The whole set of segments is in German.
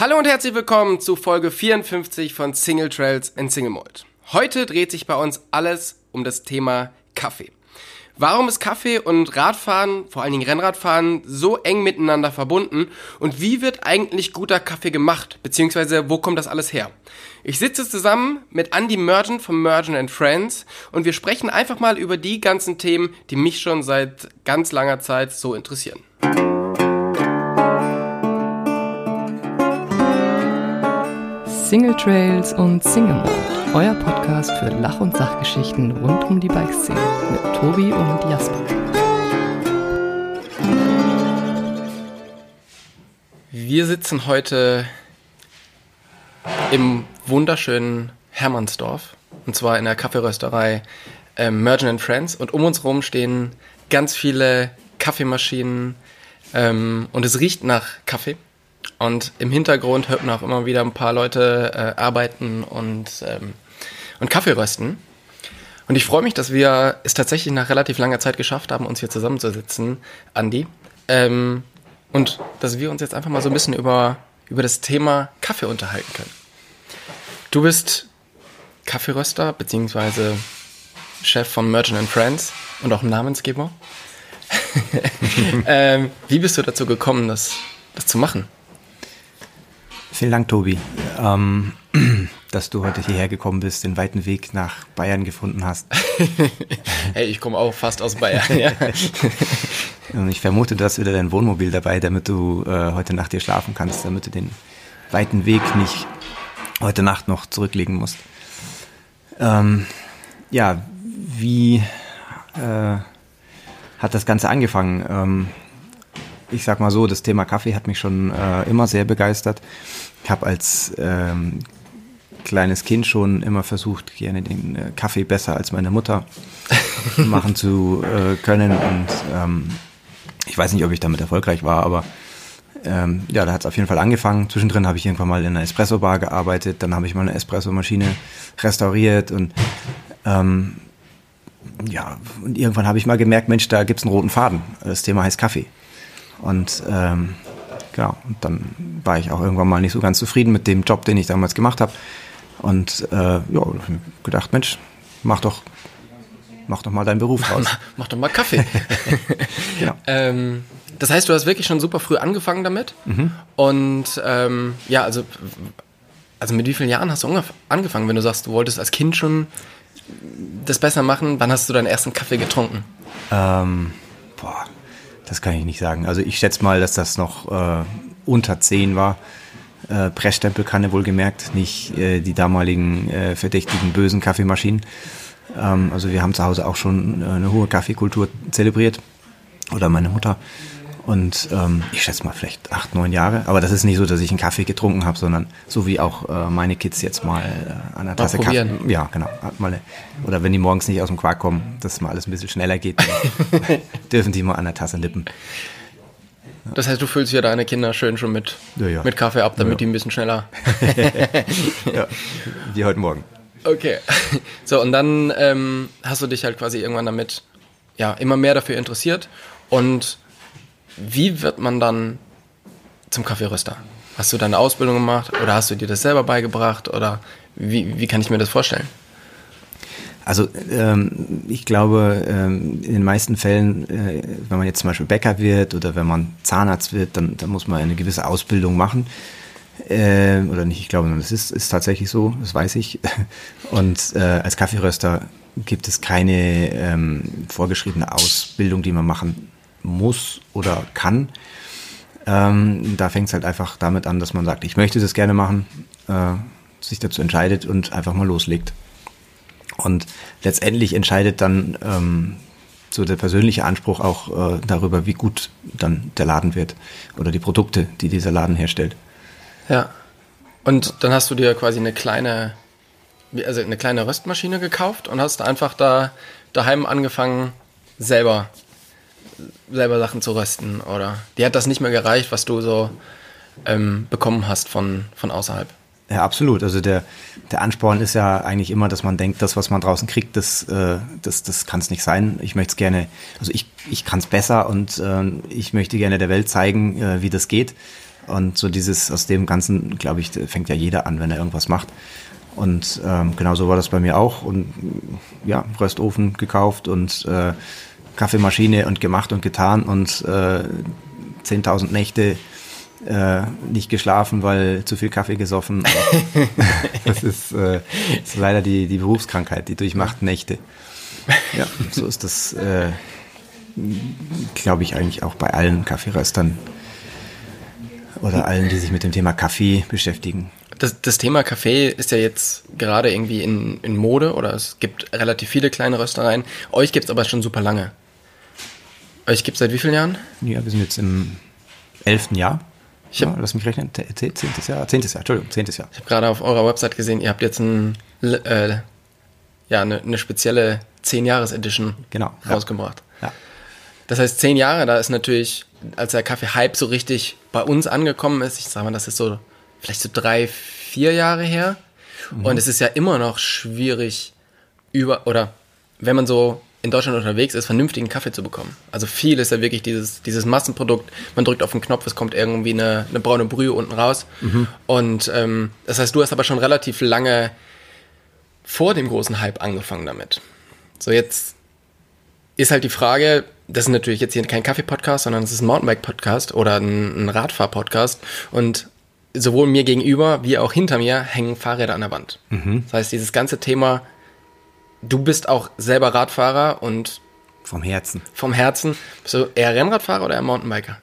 Hallo und herzlich willkommen zu Folge 54 von Single Trails and Single Malt. Heute dreht sich bei uns alles um das Thema Kaffee. Warum ist Kaffee und Radfahren, vor allen Dingen Rennradfahren, so eng miteinander verbunden? Und wie wird eigentlich guter Kaffee gemacht? Beziehungsweise, wo kommt das alles her? Ich sitze zusammen mit Andy Mergent von Mergent and Friends und wir sprechen einfach mal über die ganzen Themen, die mich schon seit ganz langer Zeit so interessieren. Single Trails und Single Mode, euer Podcast für Lach- und Sachgeschichten rund um die Bikeszene mit Tobi und Jasper. Wir sitzen heute im wunderschönen Hermannsdorf und zwar in der Kaffeerösterei ähm, Merchant and Friends und um uns herum stehen ganz viele Kaffeemaschinen ähm, und es riecht nach Kaffee. Und im Hintergrund hört man auch immer wieder ein paar Leute äh, arbeiten und, ähm, und Kaffee rösten. Und ich freue mich, dass wir es tatsächlich nach relativ langer Zeit geschafft haben, uns hier zusammenzusitzen, Andi. Ähm, und dass wir uns jetzt einfach mal so ein bisschen über, über das Thema Kaffee unterhalten können. Du bist Kaffeeröster, beziehungsweise Chef von Merchant and Friends und auch Namensgeber. ähm, wie bist du dazu gekommen, das, das zu machen? Vielen Dank, Tobi, ähm, dass du heute hierher gekommen bist, den weiten Weg nach Bayern gefunden hast. hey, ich komme auch fast aus Bayern. Ja. Und ich vermute, du hast wieder dein Wohnmobil dabei, damit du äh, heute Nacht hier schlafen kannst, damit du den weiten Weg nicht heute Nacht noch zurücklegen musst. Ähm, ja, wie äh, hat das Ganze angefangen? Ähm, ich sag mal so, das Thema Kaffee hat mich schon äh, immer sehr begeistert. Ich habe als ähm, kleines Kind schon immer versucht, gerne den äh, Kaffee besser als meine Mutter machen zu äh, können. Und ähm, ich weiß nicht, ob ich damit erfolgreich war, aber ähm, ja, da hat es auf jeden Fall angefangen. Zwischendrin habe ich irgendwann mal in einer Espresso-Bar gearbeitet, dann habe ich mal eine Espresso-Maschine restauriert und ähm, ja, und irgendwann habe ich mal gemerkt, Mensch, da gibt es einen roten Faden. Das Thema heißt Kaffee. Und ähm, genau, und dann war ich auch irgendwann mal nicht so ganz zufrieden mit dem Job, den ich damals gemacht habe. Und äh, ja, gedacht, Mensch, mach doch, mach doch mal deinen Beruf raus. mach doch mal Kaffee. genau. ähm, das heißt, du hast wirklich schon super früh angefangen damit. Mhm. Und ähm, ja, also, also mit wie vielen Jahren hast du angefangen, wenn du sagst, du wolltest als Kind schon das besser machen? Wann hast du deinen ersten Kaffee getrunken? Ähm, boah, das kann ich nicht sagen. Also ich schätze mal, dass das noch äh, unter 10 war. Äh, Pressstempelkanne wohlgemerkt, nicht äh, die damaligen äh, verdächtigen bösen Kaffeemaschinen. Ähm, also wir haben zu Hause auch schon äh, eine hohe Kaffeekultur zelebriert. Oder meine Mutter. Und ähm, ich schätze mal vielleicht acht, neun Jahre. Aber das ist nicht so, dass ich einen Kaffee getrunken habe, sondern so wie auch äh, meine Kids jetzt mal äh, an der Tasse Kaffee. Ja, genau. Mal, oder wenn die morgens nicht aus dem Quark kommen, dass mal alles ein bisschen schneller geht, dürfen die mal an der Tasse lippen. Das heißt, du füllst ja deine Kinder schön schon mit, ja, ja. mit Kaffee ab, damit ja, die ein bisschen schneller. ja, wie heute Morgen. Okay. So, und dann ähm, hast du dich halt quasi irgendwann damit ja, immer mehr dafür interessiert und wie wird man dann zum Kaffeeröster? Hast du deine Ausbildung gemacht oder hast du dir das selber beigebracht oder wie, wie kann ich mir das vorstellen? Also ähm, ich glaube, ähm, in den meisten Fällen, äh, wenn man jetzt zum Beispiel Bäcker wird oder wenn man Zahnarzt wird, dann, dann muss man eine gewisse Ausbildung machen. Äh, oder nicht, ich glaube, das ist, ist tatsächlich so, das weiß ich. Und äh, als Kaffeeröster gibt es keine ähm, vorgeschriebene Ausbildung, die man machen muss oder kann. Ähm, da fängt es halt einfach damit an, dass man sagt, ich möchte das gerne machen, äh, sich dazu entscheidet und einfach mal loslegt. Und letztendlich entscheidet dann ähm, so der persönliche Anspruch auch äh, darüber, wie gut dann der Laden wird oder die Produkte, die dieser Laden herstellt. Ja. Und dann hast du dir quasi eine kleine, also eine kleine Röstmaschine gekauft und hast einfach da daheim angefangen, selber selber Sachen zu rösten oder die hat das nicht mehr gereicht, was du so ähm, bekommen hast von, von außerhalb. Ja, absolut. Also der, der Ansporn ist ja eigentlich immer, dass man denkt, das, was man draußen kriegt, das, äh, das, das kann es nicht sein. Ich möchte es gerne, also ich, ich kann es besser und äh, ich möchte gerne der Welt zeigen, äh, wie das geht. Und so dieses, aus dem Ganzen, glaube ich, fängt ja jeder an, wenn er irgendwas macht. Und ähm, genau so war das bei mir auch. Und ja, Röstofen gekauft und äh, Kaffeemaschine und gemacht und getan und äh, 10.000 Nächte äh, nicht geschlafen, weil zu viel Kaffee gesoffen. das ist, äh, ist, leider die, die Berufskrankheit, die durchmacht Nächte. Ja, so ist das, äh, glaube ich, eigentlich auch bei allen Kaffeeröstern oder allen, die sich mit dem Thema Kaffee beschäftigen. Das, das Thema Kaffee ist ja jetzt gerade irgendwie in, in Mode oder es gibt relativ viele kleine Röstereien. Euch gibt es aber schon super lange. Euch gibt es seit wie vielen Jahren? Ja, wir sind jetzt im elften Jahr. Ich hab, ja, lass mich rechnen, zehntes Jahr, zehntes Jahr, Entschuldigung, zehntes Jahr. Ich habe gerade auf eurer Website gesehen, ihr habt jetzt ein, äh, ja, eine, eine spezielle 10-Jahres-Edition genau, rausgebracht. Ja. ja. Das heißt, zehn Jahre, da ist natürlich, als der Kaffee-Hype so richtig bei uns angekommen ist, ich sag mal, das ist so vielleicht so drei, vier Jahre her. Mhm. Und es ist ja immer noch schwierig, über, oder wenn man so in Deutschland unterwegs ist, vernünftigen Kaffee zu bekommen. Also viel ist ja wirklich dieses, dieses Massenprodukt. Man drückt auf den Knopf, es kommt irgendwie eine, eine braune Brühe unten raus. Mhm. Und ähm, das heißt, du hast aber schon relativ lange vor dem großen Hype angefangen damit. So, jetzt ist halt die Frage, das ist natürlich jetzt hier kein Kaffee-Podcast, sondern es ist ein Mountainbike-Podcast oder ein, ein Radfahr-Podcast. Und sowohl mir gegenüber wie auch hinter mir hängen Fahrräder an der Wand. Mhm. Das heißt, dieses ganze Thema du bist auch selber Radfahrer und vom Herzen. Vom Herzen. Bist du eher Rennradfahrer oder eher Mountainbiker?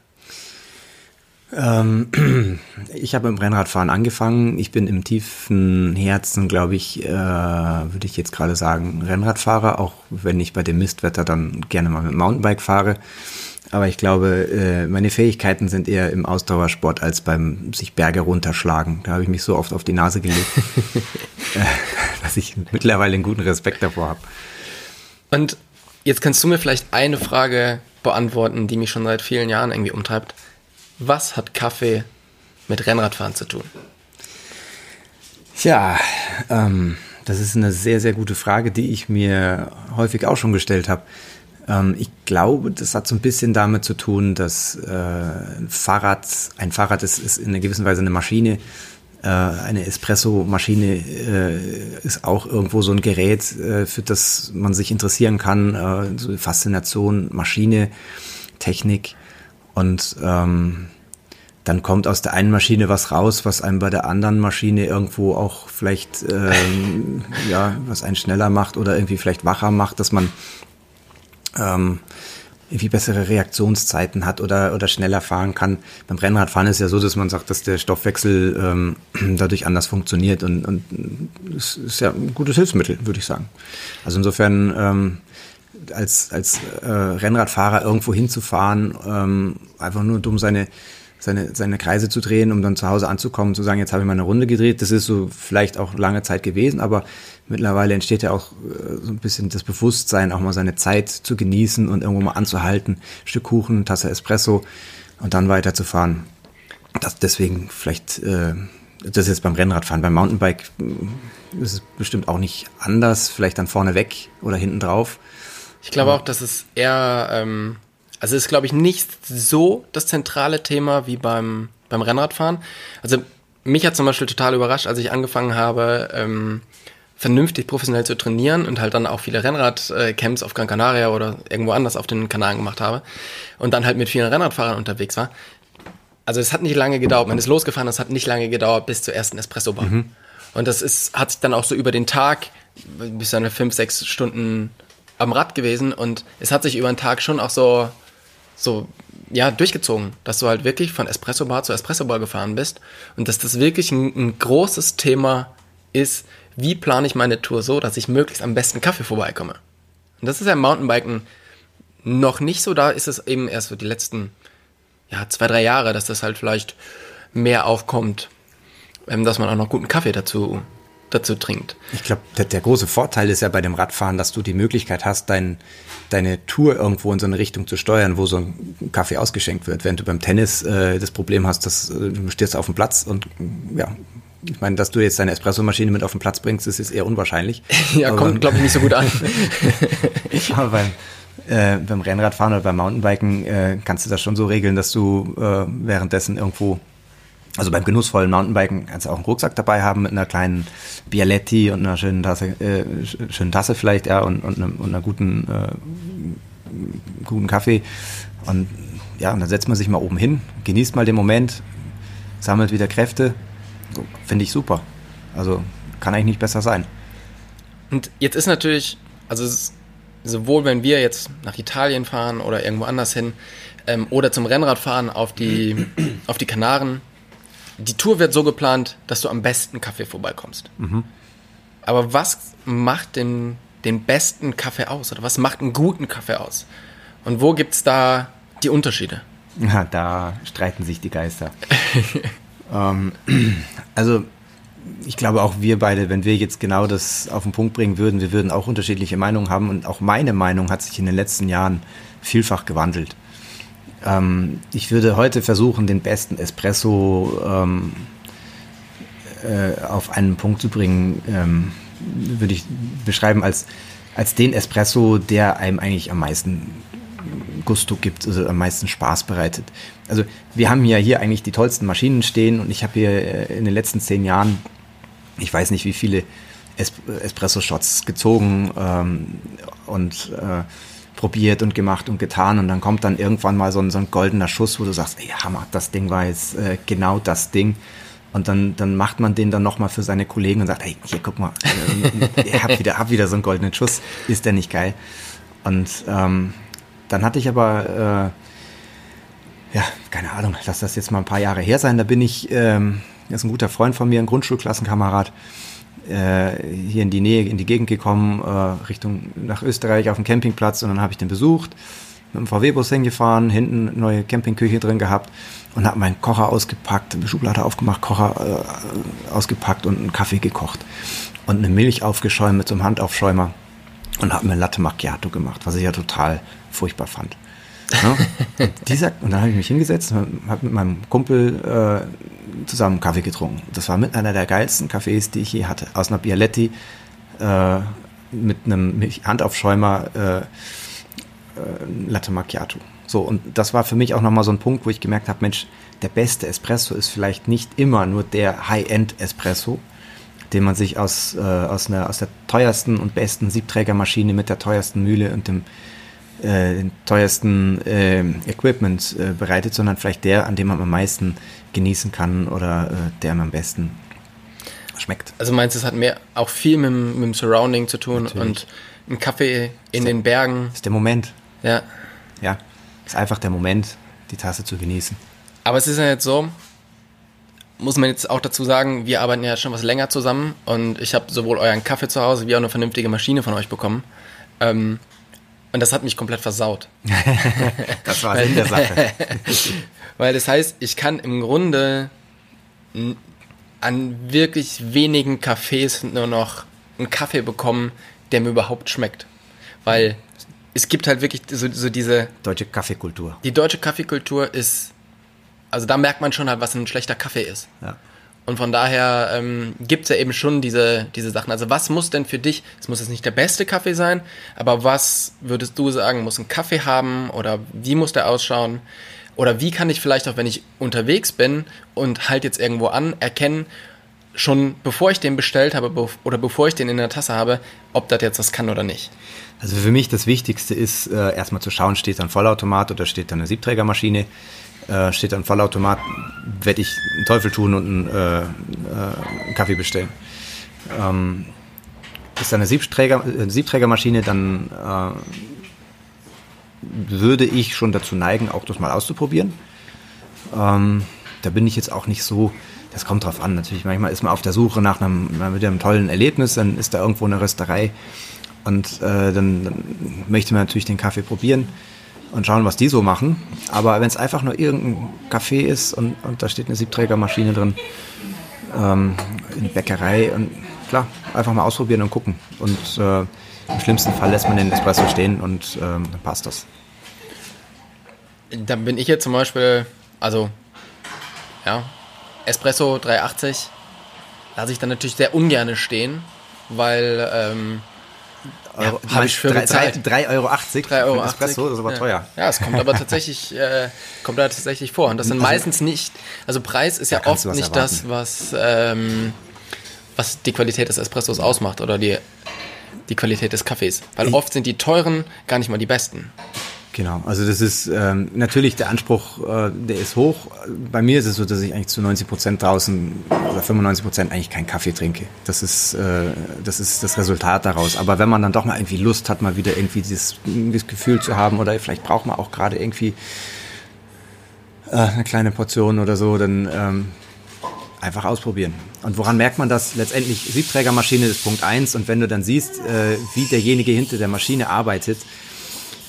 Ähm, ich habe im Rennradfahren angefangen. Ich bin im tiefen Herzen, glaube ich, äh, würde ich jetzt gerade sagen, Rennradfahrer, auch wenn ich bei dem Mistwetter dann gerne mal mit Mountainbike fahre. Aber ich glaube, äh, meine Fähigkeiten sind eher im Ausdauersport als beim sich Berge runterschlagen. Da habe ich mich so oft auf die Nase gelegt, äh, dass ich mittlerweile einen guten Respekt davor habe. Und jetzt kannst du mir vielleicht eine Frage beantworten, die mich schon seit vielen Jahren irgendwie umtreibt. Was hat Kaffee mit Rennradfahren zu tun? Tja, ähm, das ist eine sehr, sehr gute Frage, die ich mir häufig auch schon gestellt habe. Ähm, ich glaube, das hat so ein bisschen damit zu tun, dass äh, ein Fahrrad, ein Fahrrad ist, ist in einer gewissen Weise eine Maschine. Äh, eine Espresso-Maschine äh, ist auch irgendwo so ein Gerät, äh, für das man sich interessieren kann. Äh, so Faszination, Maschine, Technik. Und ähm, dann kommt aus der einen Maschine was raus, was einem bei der anderen Maschine irgendwo auch vielleicht ähm, ja was einen schneller macht oder irgendwie vielleicht wacher macht, dass man ähm, irgendwie bessere Reaktionszeiten hat oder, oder schneller fahren kann. Beim Rennradfahren ist ja so, dass man sagt, dass der Stoffwechsel ähm, dadurch anders funktioniert und, und es ist ja ein gutes Hilfsmittel, würde ich sagen. Also insofern ähm, als, als äh, Rennradfahrer irgendwo hinzufahren, ähm, einfach nur dumm seine seine, seine Kreise zu drehen, um dann zu Hause anzukommen, zu sagen, jetzt habe ich mal eine Runde gedreht. Das ist so vielleicht auch lange Zeit gewesen, aber mittlerweile entsteht ja auch äh, so ein bisschen das Bewusstsein, auch mal seine Zeit zu genießen und irgendwo mal anzuhalten. Ein Stück Kuchen, Tasse Espresso und dann weiterzufahren. Das, deswegen vielleicht, äh, das ist jetzt beim Rennradfahren. Beim Mountainbike äh, ist es bestimmt auch nicht anders, vielleicht dann vorne weg oder hinten drauf. Ich glaube auch, dass es eher ähm, also ist, glaube ich, nicht so das zentrale Thema wie beim, beim Rennradfahren. Also mich hat zum Beispiel total überrascht, als ich angefangen habe, ähm, vernünftig professionell zu trainieren und halt dann auch viele Rennradcamps auf Gran Canaria oder irgendwo anders auf den Kanaren gemacht habe und dann halt mit vielen Rennradfahrern unterwegs war. Also es hat nicht lange gedauert, man ist losgefahren, es hat nicht lange gedauert bis zur ersten Espresso-Bar. Mhm. Und das ist, hat sich dann auch so über den Tag, bis dann fünf, sechs Stunden am Rad gewesen und es hat sich über den Tag schon auch so so ja durchgezogen, dass du halt wirklich von Espresso Bar zu Espresso Bar gefahren bist und dass das wirklich ein, ein großes Thema ist, wie plane ich meine Tour so, dass ich möglichst am besten Kaffee vorbeikomme. Und das ist ja im Mountainbiken noch nicht so, da ist es eben erst so die letzten ja, zwei, drei Jahre, dass das halt vielleicht mehr aufkommt, ähm, dass man auch noch guten Kaffee dazu dazu trinkt. Ich glaube, der, der, große Vorteil ist ja bei dem Radfahren, dass du die Möglichkeit hast, dein, deine Tour irgendwo in so eine Richtung zu steuern, wo so ein Kaffee ausgeschenkt wird. Während du beim Tennis äh, das Problem hast, dass äh, du stehst auf dem Platz und ja, ich meine, dass du jetzt deine Espressomaschine mit auf den Platz bringst, das ist eher unwahrscheinlich. ja, aber, kommt, glaube ich, nicht so gut an. aber beim, äh, beim Rennradfahren oder beim Mountainbiken äh, kannst du das schon so regeln, dass du äh, währenddessen irgendwo Also beim genussvollen Mountainbiken kannst du auch einen Rucksack dabei haben mit einer kleinen Bialetti und einer schönen Tasse, äh, schönen Tasse vielleicht, ja, und, und, einem, und einer guten, äh, guten Kaffee. Und ja, und dann setzt man sich mal oben hin, genießt mal den Moment, sammelt wieder Kräfte. Finde ich super. Also kann eigentlich nicht besser sein. Und jetzt ist natürlich, also ist sowohl wenn wir jetzt nach Italien fahren oder irgendwo anders hin ähm, oder zum Rennradfahren auf die, auf die Kanaren, die Tour wird so geplant, dass du am besten Kaffee vorbeikommst. Aber was macht den, den besten Kaffee aus? Oder was macht einen guten Kaffee aus? Und wo gibt es da die Unterschiede? Ja, da streiten sich die Geister. ähm, also ich glaube auch wir beide, wenn wir jetzt genau das auf den Punkt bringen würden, wir würden auch unterschiedliche Meinungen haben und auch meine Meinung hat sich in den letzten Jahren vielfach gewandelt. Ähm, ich würde heute versuchen, den besten Espresso ähm, äh, auf einen Punkt zu bringen, ähm, würde ich beschreiben als, als den Espresso, der einem eigentlich am meisten Gusto gibt, also am meisten Spaß bereitet. Also wir haben ja hier eigentlich die tollsten Maschinen stehen und ich habe hier äh, in den letzten zehn Jahren, ich weiß nicht wie viele es Espresso-Shots gezogen ähm, und äh, probiert und gemacht und getan und dann kommt dann irgendwann mal so ein, so ein goldener Schuss, wo du sagst, ey Hammer, das Ding war jetzt äh, genau das Ding. Und dann, dann macht man den dann nochmal für seine Kollegen und sagt, hey, hier, guck mal, äh, ich hab wieder, hab wieder so einen goldenen Schuss, ist der nicht geil? Und ähm, dann hatte ich aber, äh, ja, keine Ahnung, lass das jetzt mal ein paar Jahre her sein. Da bin ich, ähm, das ist ein guter Freund von mir, ein Grundschulklassenkamerad, hier in die Nähe, in die Gegend gekommen, äh, Richtung nach Österreich auf dem Campingplatz und dann habe ich den besucht, mit dem VW-Bus hingefahren, hinten eine neue Campingküche drin gehabt und habe meinen Kocher ausgepackt, eine Schublade aufgemacht, Kocher äh, ausgepackt und einen Kaffee gekocht und eine Milch aufgeschäumt mit so einem Handaufschäumer und habe mir Latte Macchiato gemacht, was ich ja total furchtbar fand. Ja? und, dieser, und dann habe ich mich hingesetzt und habe mit meinem Kumpel äh, zusammen Kaffee getrunken. Das war mit einer der geilsten Kaffees, die ich je hatte. Aus einer Bialetti äh, mit einem Handaufschäumer äh, äh, Latte Macchiato. So, und das war für mich auch nochmal so ein Punkt, wo ich gemerkt habe, Mensch, der beste Espresso ist vielleicht nicht immer nur der High-End-Espresso, den man sich aus, äh, aus, einer, aus der teuersten und besten Siebträgermaschine mit der teuersten Mühle und dem äh, teuersten äh, Equipment äh, bereitet, sondern vielleicht der, an dem man am meisten genießen kann oder äh, der am besten schmeckt. Also meinst du, es hat mehr auch viel mit, mit dem Surrounding zu tun Natürlich. und ein Kaffee in den Bergen. Das ist der Moment. Ja. Ja, ist einfach der Moment, die Tasse zu genießen. Aber es ist ja jetzt so, muss man jetzt auch dazu sagen, wir arbeiten ja schon was länger zusammen und ich habe sowohl euren Kaffee zu Hause wie auch eine vernünftige Maschine von euch bekommen. Ähm, und das hat mich komplett versaut. Das war Sinn der Sache. Weil das heißt, ich kann im Grunde an wirklich wenigen Cafés nur noch einen Kaffee bekommen, der mir überhaupt schmeckt. Weil es gibt halt wirklich so, so diese, Deutsche Kaffeekultur. die deutsche Kaffeekultur ist, also da merkt man schon halt, was ein schlechter Kaffee ist. Ja. Und von daher ähm, gibt es ja eben schon diese, diese Sachen. Also was muss denn für dich, es muss jetzt nicht der beste Kaffee sein, aber was würdest du sagen, muss ein Kaffee haben oder wie muss der ausschauen? Oder wie kann ich vielleicht auch, wenn ich unterwegs bin und halt jetzt irgendwo an, erkennen, schon bevor ich den bestellt habe bef- oder bevor ich den in der Tasse habe, ob das jetzt was kann oder nicht. Also für mich das Wichtigste ist, äh, erstmal zu schauen, steht da ein Vollautomat oder steht da eine Siebträgermaschine. Äh, steht ein Vollautomat, werde ich einen Teufel tun und einen, äh, äh, einen Kaffee bestellen. Ähm, ist da eine Siebträger, äh, Siebträgermaschine, dann äh, würde ich schon dazu neigen, auch das mal auszuprobieren. Ähm, da bin ich jetzt auch nicht so, das kommt drauf an. Natürlich, manchmal ist man auf der Suche nach einem, wieder einem tollen Erlebnis, dann ist da irgendwo eine Rösterei und äh, dann, dann möchte man natürlich den Kaffee probieren und schauen, was die so machen. Aber wenn es einfach nur irgendein Kaffee ist und, und da steht eine Siebträgermaschine drin, ähm, eine Bäckerei und klar, einfach mal ausprobieren und gucken. Und äh, im schlimmsten Fall lässt man den Espresso stehen und ähm, dann passt das. Da bin ich jetzt zum Beispiel, also, ja, Espresso 380 lasse ich dann natürlich sehr ungern stehen, weil ähm, Euro. Ja, ich für bezahlt. 3,80 Euro. 3,80 Euro. Espresso, das ist aber ja. teuer. Ja, es kommt aber tatsächlich, äh, kommt da tatsächlich vor. Und das sind Also- meistens nicht, also Preis ist ja oft nicht das, was, ähm, was die Qualität des Espressos ausmacht oder die, die Qualität des Kaffees. Weil Ich- oft sind die teuren gar nicht mal die besten. Genau, also das ist ähm, natürlich der Anspruch, äh, der ist hoch. Bei mir ist es so, dass ich eigentlich zu 90 Prozent draußen oder 95 Prozent eigentlich keinen Kaffee trinke. Das ist, äh, das ist das Resultat daraus. Aber wenn man dann doch mal irgendwie Lust hat, mal wieder irgendwie dieses, dieses Gefühl zu haben oder vielleicht braucht man auch gerade irgendwie äh, eine kleine Portion oder so, dann ähm, einfach ausprobieren. Und woran merkt man das? Letztendlich, Siebträgermaschine ist Punkt eins und wenn du dann siehst, äh, wie derjenige hinter der Maschine arbeitet,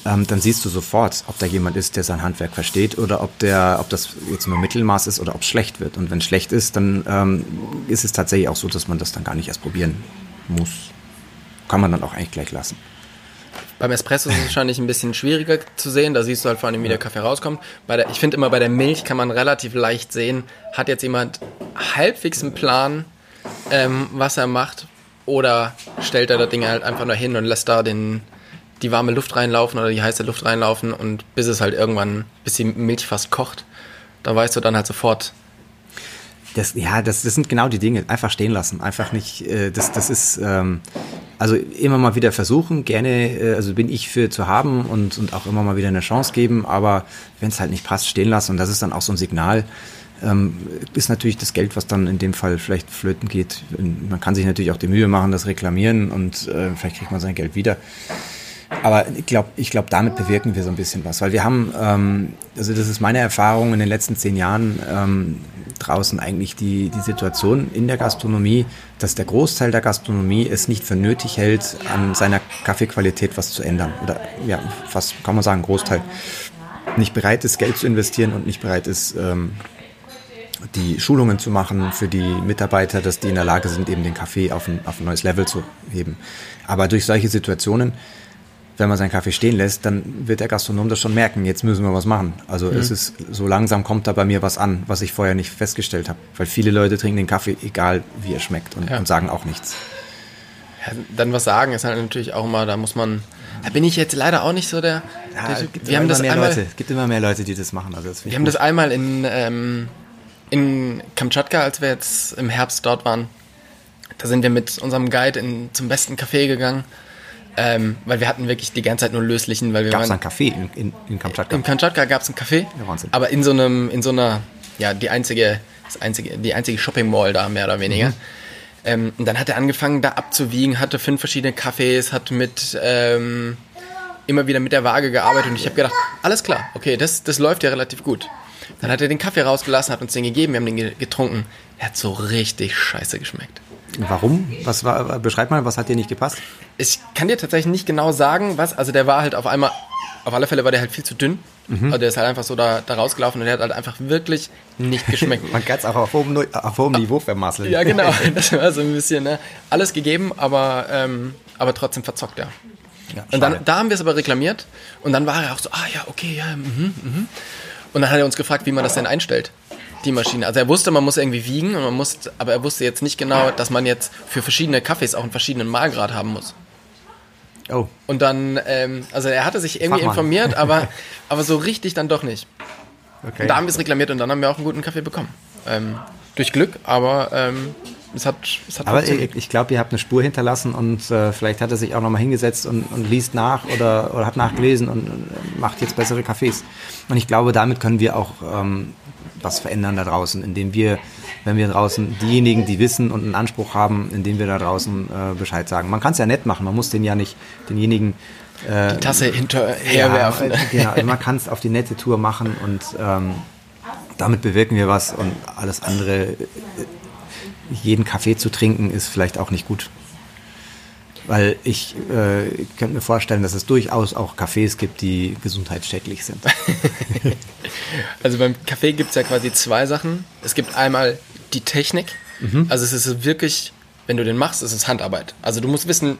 ähm, dann siehst du sofort, ob da jemand ist, der sein Handwerk versteht oder ob der, ob das jetzt nur Mittelmaß ist oder ob es schlecht wird. Und wenn es schlecht ist, dann ähm, ist es tatsächlich auch so, dass man das dann gar nicht erst probieren muss. Kann man dann auch eigentlich gleich lassen. Beim Espresso ist es wahrscheinlich ein bisschen schwieriger zu sehen. Da siehst du halt vor allem, wie der Kaffee rauskommt. Der, ich finde immer, bei der Milch kann man relativ leicht sehen, hat jetzt jemand halbwegs einen Plan, ähm, was er macht, oder stellt er das Ding halt einfach nur hin und lässt da den, die warme Luft reinlaufen oder die heiße Luft reinlaufen und bis es halt irgendwann, bis die Milch fast kocht, da weißt du dann halt sofort, Das, ja, das, das sind genau die Dinge. Einfach stehen lassen. Einfach nicht, äh, das, das ist, ähm, also immer mal wieder versuchen, gerne, äh, also bin ich für zu haben und, und auch immer mal wieder eine Chance geben, aber wenn es halt nicht passt, stehen lassen. Und das ist dann auch so ein Signal. Ähm, ist natürlich das Geld, was dann in dem Fall vielleicht flöten geht. Man kann sich natürlich auch die Mühe machen, das reklamieren und äh, vielleicht kriegt man sein Geld wieder. Aber ich glaube, ich glaub, damit bewirken wir so ein bisschen was, weil wir haben, ähm, also das ist meine Erfahrung in den letzten zehn Jahren ähm, draußen eigentlich die, die Situation in der Gastronomie, dass der Großteil der Gastronomie es nicht für nötig hält, an seiner Kaffeequalität was zu ändern. Oder ja, fast kann man sagen, Großteil. Nicht bereit ist, Geld zu investieren und nicht bereit ist, ähm, die Schulungen zu machen für die Mitarbeiter, dass die in der Lage sind, eben den Kaffee auf ein, auf ein neues Level zu heben. Aber durch solche Situationen, wenn man seinen Kaffee stehen lässt, dann wird der Gastronom das schon merken, jetzt müssen wir was machen. Also es ist, so langsam kommt da bei mir was an, was ich vorher nicht festgestellt habe. Weil viele Leute trinken den Kaffee, egal wie er schmeckt und, Ja. und sagen auch nichts. Ja, dann was sagen ist halt natürlich auch immer, da muss man, da bin ich jetzt leider auch nicht so der, der es Typ. gibt Wir haben immer das mehr einmal, Leute, es gibt immer mehr Leute, die das machen. Also das wir haben gut. das einmal in, ähm, in Kamtschatka, als wir jetzt im Herbst dort waren, da sind wir mit unserem Guide in, zum besten Café gegangen, ähm, weil wir hatten wirklich die ganze Zeit nur löslichen, weil wir Gab es einen Kaffee in, in, in Kamtschatka? in Kamtschatka gab es einen Café, Ja, Wahnsinn. aber in so einem, in so einer, ja, die einzige, das einzige, die einzige Shopping Mall da, mehr oder weniger. Ähm, und dann hat er angefangen, da abzuwiegen, hatte fünf verschiedene Cafés, hat mit, ähm, immer wieder mit der Waage gearbeitet und ich habe gedacht, alles klar, okay, das, das läuft ja relativ gut. Dann hat er den Kaffee rausgelassen, hat uns den gegeben, wir haben den ge- getrunken. Er hat so richtig scheiße geschmeckt. Warum? Was war, beschreib mal, was hat dir nicht gepasst? Ich kann dir tatsächlich nicht genau sagen, was. Also der war halt auf einmal, auf alle Fälle war der halt viel zu dünn. Also der ist halt einfach so da, da rausgelaufen und der hat halt einfach wirklich nicht geschmeckt. Man kann es auch auf hohem, auf hohem Niveau vermasseln. ja, genau. Das war so ein bisschen, ne? Alles gegeben, aber, ähm, aber trotzdem verzockt, ja. Ja, Und dann, da haben wir es aber reklamiert. Und dann war er auch so, ah ja, okay, ja, mhm, mhm. Und dann hat er uns gefragt, wie man das denn einstellt, die Maschine. Also er wusste, man muss irgendwie wiegen, und man muss, aber er wusste jetzt nicht genau, dass man jetzt für verschiedene Kaffees auch einen verschiedenen Mahlgrad haben muss. Oh, Und dann, ähm, also er hatte sich irgendwie Fachmann. informiert, aber, aber so richtig dann doch nicht. okay. Und da haben wir es reklamiert und dann haben wir auch einen guten Kaffee bekommen. Ähm, durch Glück, aber ähm, es hat, es hat Aber ich, ich glaube, ihr habt eine Spur hinterlassen und äh, vielleicht hat er sich auch nochmal hingesetzt und, und liest nach oder, oder hat nachgelesen und, und macht jetzt bessere Cafés. Und ich glaube, damit können wir auch ähm, was verändern da draußen, indem wir, wenn wir draußen diejenigen, die wissen und einen Anspruch haben, indem wir da draußen äh, Bescheid sagen. Man kann es ja nett machen, man muss den ja nicht denjenigen äh, die Tasse hinterherwerfen. ja, äh, genau, also man kann es auf die nette Tour machen und ähm, damit bewirken wir was und alles andere, äh, jeden Kaffee zu trinken, ist vielleicht auch nicht gut. Weil ich äh, könnte mir vorstellen, dass es durchaus auch Kaffees gibt, die gesundheitsschädlich sind. Also beim Kaffee gibt es ja quasi zwei Sachen. Es gibt einmal die Technik. Also es ist wirklich, wenn du den machst, ist es Handarbeit. Also du musst wissen,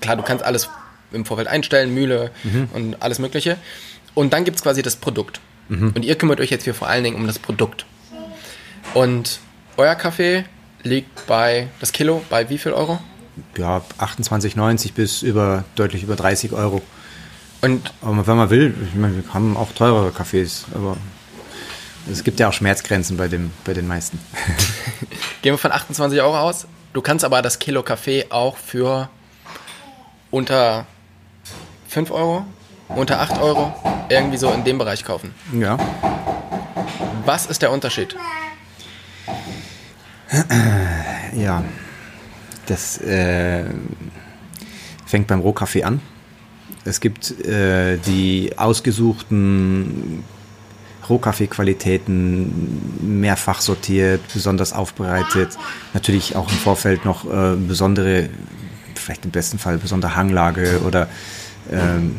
klar, du kannst alles im Vorfeld einstellen, Mühle und alles Mögliche. Und dann gibt es quasi das Produkt. Und ihr kümmert euch jetzt hier vor allen Dingen um das Produkt. Und euer Kaffee liegt bei, das Kilo, bei wie viel Euro? Ja, 28,90 bis über deutlich über 30 Euro. Und Aber wenn man will, ich meine, wir haben auch teurere Kaffees, aber es gibt ja auch Schmerzgrenzen bei, dem, bei den meisten. gehen wir von 28 Euro aus. Du kannst aber das Kilo Kaffee auch für unter 5 Euro, unter 8 Euro, irgendwie so in dem Bereich kaufen. Ja. Was ist der Unterschied? Ja, das äh, fängt beim Rohkaffee an. Es gibt äh, die ausgesuchten Rohkaffeequalitäten, mehrfach sortiert, besonders aufbereitet. Natürlich auch im Vorfeld noch äh, besondere, vielleicht im besten Fall besondere Hanglage oder ähm,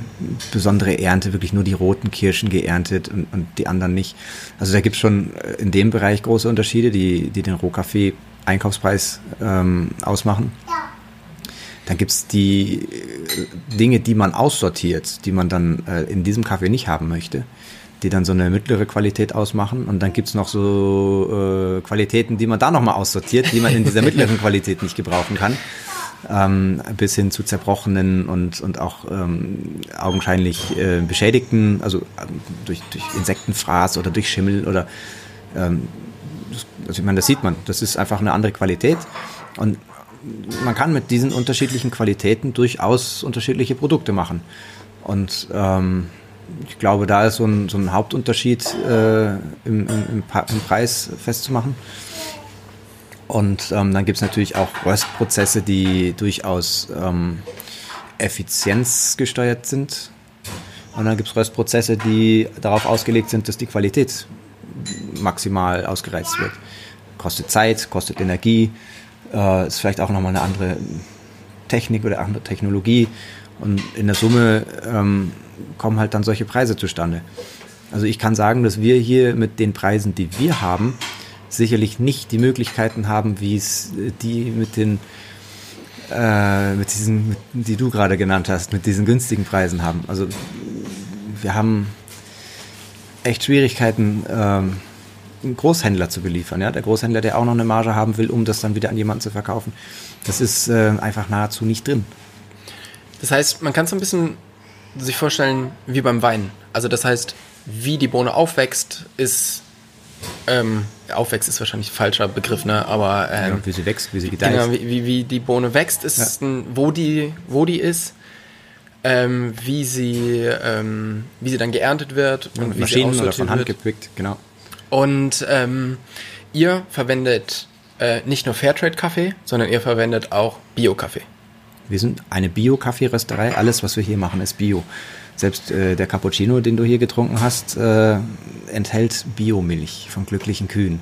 besondere Ernte, wirklich nur die roten Kirschen geerntet und, und die anderen nicht. Also da gibt es schon in dem Bereich große Unterschiede, die, die den Rohkaffee Einkaufspreis ähm, ausmachen. Dann gibt es die äh, Dinge, die man aussortiert, die man dann äh, in diesem Kaffee nicht haben möchte, die dann so eine mittlere Qualität ausmachen. Und dann gibt es noch so äh, Qualitäten, die man da nochmal aussortiert, die man in dieser mittleren Qualität nicht gebrauchen kann. Ähm, bis hin zu zerbrochenen und, und auch ähm, augenscheinlich äh, beschädigten, also ähm, durch, durch Insektenfraß oder durch Schimmel oder ähm, also ich meine, das sieht man, das ist einfach eine andere Qualität. Und man kann mit diesen unterschiedlichen Qualitäten durchaus unterschiedliche Produkte machen. Und ähm, ich glaube, da ist so ein, so ein Hauptunterschied äh, im, im, im, im, Preis festzumachen. Und ähm, dann gibt es natürlich auch Röstprozesse, die durchaus ähm, effizienzgesteuert sind. Und dann gibt es Röstprozesse, die darauf ausgelegt sind, dass die Qualität maximal ausgereizt wird. Kostet Zeit, kostet Energie, äh, ist vielleicht auch nochmal eine andere Technik oder andere Technologie. Und in der Summe ähm, kommen halt dann solche Preise zustande. Also ich kann sagen, dass wir hier mit den Preisen, die wir haben, sicherlich nicht die Möglichkeiten haben, wie es äh, die mit den äh, mit diesen, mit, die du gerade genannt hast, mit diesen günstigen Preisen haben. Also wir haben echt Schwierigkeiten, ähm, einen Großhändler zu beliefern. Ja? Der Großhändler, der auch noch eine Marge haben will, um das dann wieder an jemanden zu verkaufen. Das ist äh, einfach nahezu nicht drin. Das heißt, man kann es ein bisschen sich vorstellen wie beim Wein. Also das heißt, wie die Bohne aufwächst, ist ähm, aufwächst ist wahrscheinlich ein falscher Begriff, ne? Aber ähm, ja, wie sie wächst, wie sie gedeiht. Genau, wie, wie, die Bohne wächst, ist ja. ein, wo die wo die ist, ähm, wie sie ähm, wie sie dann geerntet wird und, und wie Maschinen sie oder von Hand gepickt, genau. Und ähm, ihr verwendet äh, nicht nur Fairtrade-Kaffee, sondern ihr verwendet auch Bio-Kaffee. Wir sind eine Bio-Kaffeerösterei. Alles, was wir hier machen, ist Bio. Selbst äh, der Cappuccino, den du hier getrunken hast, äh, enthält Biomilch von glücklichen Kühen.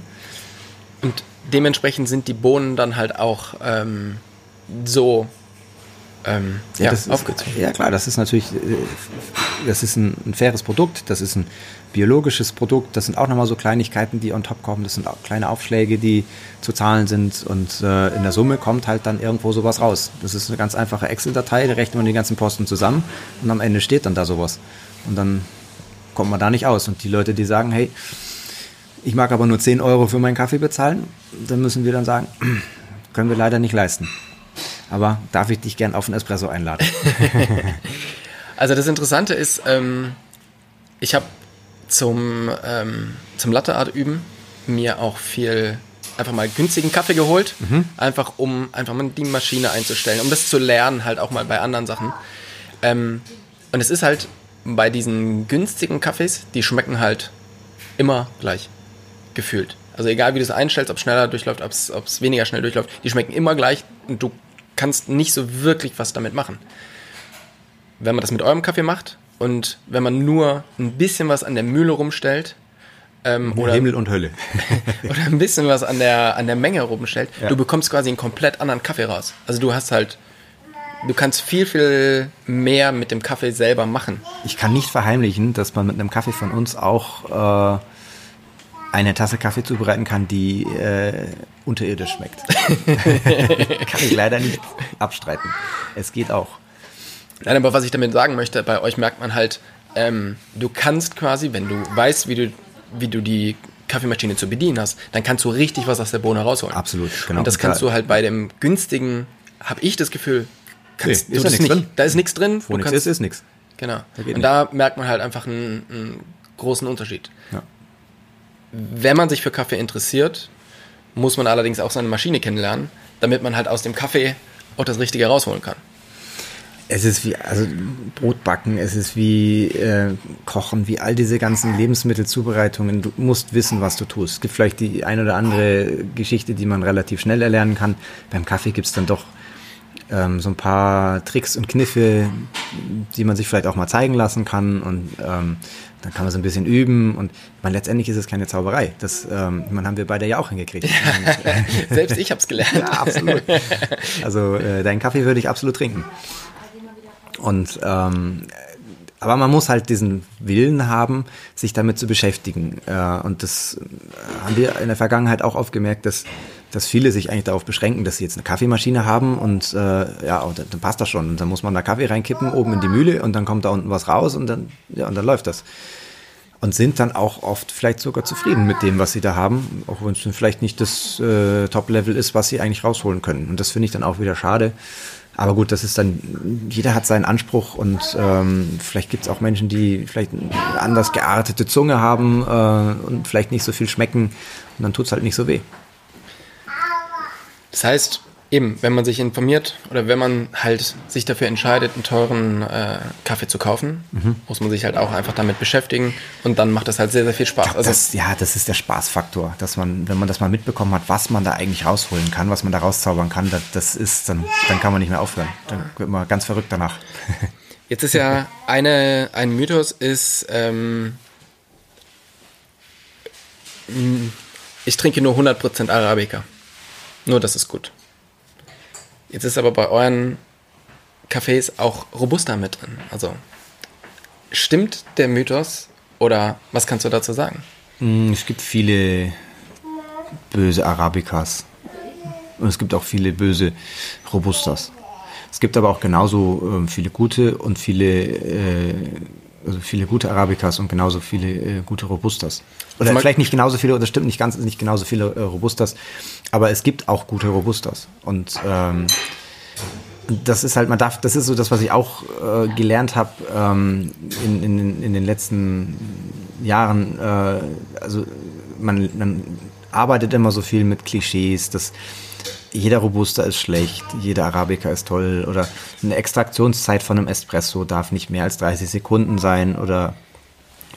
Und dementsprechend sind die Bohnen dann halt auch ähm, so ähm, ja, ja, das ist, ja, klar, das ist natürlich, äh, das ist ein, ein, faires Produkt, das ist ein biologisches Produkt, das sind auch nochmal so Kleinigkeiten, die on top kommen, das sind auch kleine Aufschläge, die zu zahlen sind und äh, in der Summe kommt halt dann irgendwo sowas raus. Das ist eine ganz einfache Excel-Datei, da rechnet man die ganzen Posten zusammen und am Ende steht dann da sowas. Und dann kommt man da nicht aus. Und die Leute, die sagen, hey, ich mag aber nur 10 Euro für meinen Kaffee bezahlen, dann müssen wir dann sagen, können wir leider nicht leisten. Aber darf ich dich gern auf einen Espresso einladen? also das Interessante ist, ähm, ich habe zum, ähm, zum Latteart üben mir auch viel einfach mal günstigen Kaffee geholt, mhm. einfach um einfach mal die Maschine einzustellen, um das zu lernen, halt auch mal bei anderen Sachen. Ähm, und es ist halt bei diesen günstigen Kaffees, die schmecken halt immer gleich, gefühlt. Also egal wie du es einstellst, ob es schneller durchläuft, ob es weniger schnell durchläuft, die schmecken immer gleich und du kannst nicht so wirklich was damit machen. Wenn man das mit eurem Kaffee macht und wenn man nur ein bisschen was an der Mühle rumstellt, ähm, oder, Himmel und Hölle. oder ein bisschen was an der, an der Menge rumstellt, ja. du bekommst quasi einen komplett anderen Kaffee raus. Also du hast halt, du kannst viel, viel mehr mit dem Kaffee selber machen. Ich kann nicht verheimlichen, dass man mit einem Kaffee von uns auch äh, eine Tasse Kaffee zubereiten kann, die äh, unterirdisch schmeckt. kann ich leider nicht abstreiten. Es geht auch. Nein, aber was ich damit sagen möchte, bei euch merkt man halt, ähm, du kannst quasi, wenn du weißt, wie du, wie du die Kaffeemaschine zu bedienen hast, dann kannst du richtig was aus der Bohne rausholen. Absolut, genau. Und das kannst du halt bei dem günstigen habe ich das Gefühl, kannst Nee, ist du ja das nichts nicht. drin. Da ist nichts drin. Wo nichts ist, ist nichts. Genau. Da Und da merkt man halt einfach einen, einen großen Unterschied. Ja. Wenn man sich für Kaffee interessiert, muss man allerdings auch seine Maschine kennenlernen, damit man halt aus dem Kaffee auch das Richtige rausholen kann. Es ist wie, also Brot backen, es ist wie äh, Kochen, wie all diese ganzen Lebensmittelzubereitungen. Du musst wissen, was du tust. Es gibt vielleicht die ein oder andere Geschichte, die man relativ schnell erlernen kann. Beim Kaffee gibt es dann doch ähm, so ein paar Tricks und Kniffe, die man sich vielleicht auch mal zeigen lassen kann. Und ähm, dann kann man so ein bisschen üben. Und meine, letztendlich ist es keine Zauberei. Das ähm, meine, haben wir beide ja auch hingekriegt. Selbst ich habe es gelernt. Ja, absolut. Also äh, deinen Kaffee würde ich absolut trinken. Und ähm, aber man muss halt diesen Willen haben, sich damit zu beschäftigen. Äh, und das äh, haben wir in der Vergangenheit auch oft gemerkt, dass, dass viele sich eigentlich darauf beschränken, dass sie jetzt eine Kaffeemaschine haben und äh, ja, und dann passt das schon. Und dann muss man da Kaffee reinkippen, oben in die Mühle und dann kommt da unten was raus und dann, ja, und dann läuft das. Und sind dann auch oft vielleicht sogar zufrieden mit dem, was sie da haben, auch wenn es vielleicht nicht das äh, Top-Level ist, was sie eigentlich rausholen können. Und das finde ich dann auch wieder schade. Aber gut, das ist dann, jeder hat seinen Anspruch und ähm, vielleicht gibt es auch Menschen, die vielleicht eine anders geartete Zunge haben äh, und vielleicht nicht so viel schmecken und dann tut es halt nicht so weh. Das heißt, eben, wenn man sich informiert oder wenn man halt sich dafür entscheidet, einen teuren äh, Kaffee zu kaufen, Mhm. muss man sich halt auch einfach damit beschäftigen und dann macht das halt sehr, sehr viel Spaß. Also Das, ja, das ist der Spaßfaktor, dass man, wenn man das mal mitbekommen hat, was man da eigentlich rausholen kann, was man da rauszaubern kann, das, das ist, dann, dann kann man nicht mehr aufhören. Dann wird man ganz verrückt danach. Jetzt ist ja eine, ein Mythos ist, ähm, ich trinke nur 100% Arabica. Nur das ist gut. Jetzt ist aber bei euren Cafés auch Robusta mit drin. Also stimmt der Mythos oder was kannst du dazu sagen? Mm, Es gibt viele böse Arabicas und es gibt auch viele böse Robustas. Es gibt aber auch genauso ähm, viele gute und viele, äh, also viele gute Arabicas und genauso viele äh, gute Robustas. Oder Also vielleicht nicht genauso viele, das stimmt nicht ganz, nicht genauso viele äh, Robustas, aber es gibt auch gute Robustas. Und ähm, das ist halt, man darf, das ist so das, was ich auch äh, gelernt habe ähm, in, in, in den letzten Jahren. Äh, also man, man arbeitet immer so viel mit Klischees, dass jeder Robusta ist schlecht, jeder Arabica ist toll oder eine Extraktionszeit von einem Espresso darf nicht mehr als 30 Sekunden sein oder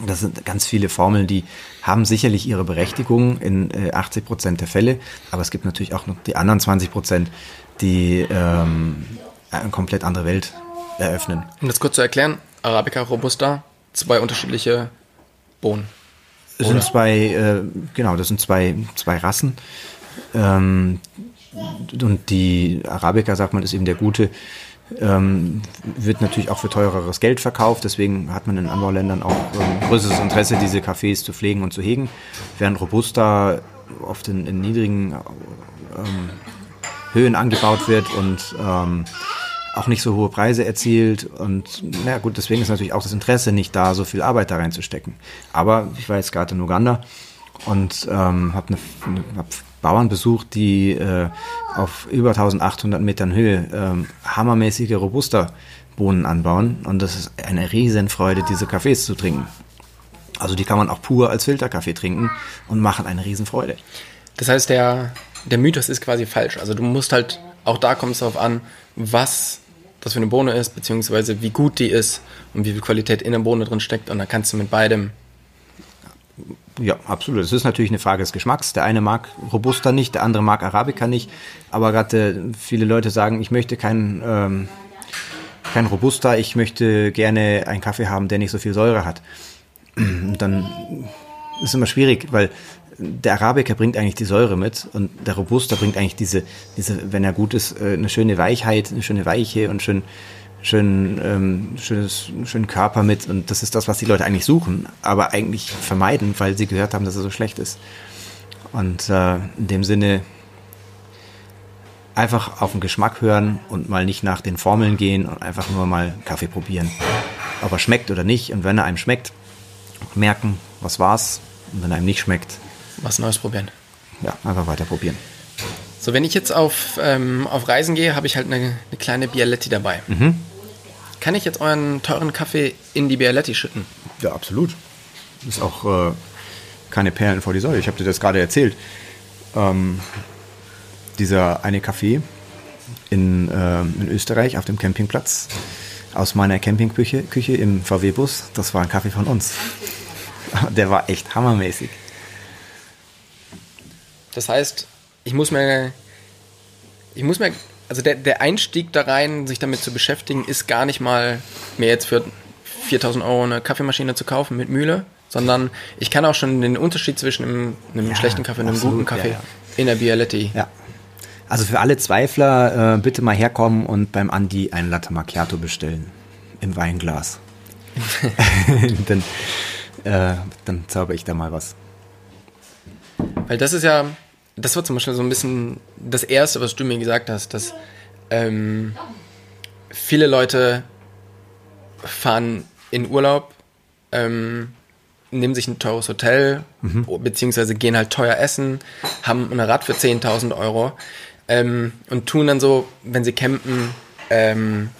das sind ganz viele Formeln, die haben sicherlich ihre Berechtigung in äh, 80 Prozent der Fälle, aber es gibt natürlich auch noch die anderen 20 Prozent, die ähm, eine komplett andere Welt eröffnen. Um das kurz zu erklären, Arabica, Robusta, zwei unterschiedliche Bohnen. Es sind zwei, äh, genau, das sind zwei, zwei Rassen. Ähm, und die Arabica, sagt man, ist eben der gute. Ähm, wird natürlich auch für teureres Geld verkauft, deswegen hat man in Anbauländern auch ähm, größeres Interesse, diese Cafés zu pflegen und zu hegen, während Robusta oft in, in niedrigen ähm, Höhen angebaut wird und ähm, auch nicht so hohe Preise erzielt. Und na gut, deswegen ist natürlich auch das Interesse nicht da, so viel Arbeit da reinzustecken. Aber ich war jetzt gerade in Uganda und habe eine, eine, hab Bauern besucht, die äh, auf über 1800 Metern Höhe ähm, hammermäßige Robusta-Bohnen anbauen. Und das ist eine Riesenfreude, diese Kaffees zu trinken. Also die kann man auch pur als Filterkaffee trinken und machen eine Riesenfreude. Das heißt, der, der Mythos ist quasi falsch. Also du musst halt, auch da kommt es darauf an, was das für eine Bohne ist, beziehungsweise wie gut die ist und wie viel Qualität in der Bohne drin steckt. Und dann kannst du mit beidem. Ja, absolut. Es ist natürlich eine Frage des Geschmacks. Der eine mag Robusta nicht, der andere mag Arabica nicht. Aber gerade äh, viele Leute sagen, ich möchte kein, ähm, kein Robusta, ich möchte gerne einen Kaffee haben, der nicht so viel Säure hat. Und dann ist es immer schwierig, weil der Arabica bringt eigentlich die Säure mit und der Robusta bringt eigentlich diese, diese wenn er gut ist, äh, eine schöne Weichheit, eine schöne Weiche und schön, schön, ähm, schönes, schönen Körper mit. Und das ist das, was die Leute eigentlich suchen, aber eigentlich vermeiden, weil sie gehört haben, dass er so schlecht ist. Und äh, in dem Sinne einfach auf den Geschmack hören und mal nicht nach den Formeln gehen und einfach nur mal Kaffee probieren. Ob er schmeckt oder nicht. Und wenn er einem schmeckt, merken, was war's. Und wenn er einem nicht schmeckt, Was Neues probieren. ja, einfach weiter probieren. So, wenn ich jetzt auf, ähm, auf Reisen gehe, habe ich halt eine, eine kleine Bialetti dabei. Kann ich jetzt euren teuren Kaffee in die Bialetti schütten? Ja, absolut. Ist auch äh, keine Perlen vor die Säule. Ich habe dir das gerade erzählt. Ähm, dieser eine Kaffee in, äh, in Österreich auf dem Campingplatz aus meiner Campingküche Küche im VW-Bus, das war ein Kaffee von uns. Der war echt hammermäßig. Das heißt, ich muss mir, ich muss mir, also der, der Einstieg da rein, sich damit zu beschäftigen, ist gar nicht mal mir jetzt für 4000 Euro eine Kaffeemaschine zu kaufen mit Mühle, sondern ich kann auch schon den Unterschied zwischen einem, einem Ja, schlechten Kaffee und einem absolut, guten Kaffee ja, ja. in der Bialetti. Ja. Also für alle Zweifler äh, bitte mal herkommen und beim Andi ein Latte Macchiato bestellen. Im Weinglas. dann, äh, dann zauber ich da mal was. Weil das ist ja, das war zum Beispiel so ein bisschen das Erste, was du mir gesagt hast, dass ähm, viele Leute fahren in Urlaub, ähm, nehmen sich ein teures Hotel, beziehungsweise gehen halt teuer essen, haben ein Rad für 10.000 Euro ähm, und tun dann so, wenn sie campen, ähm,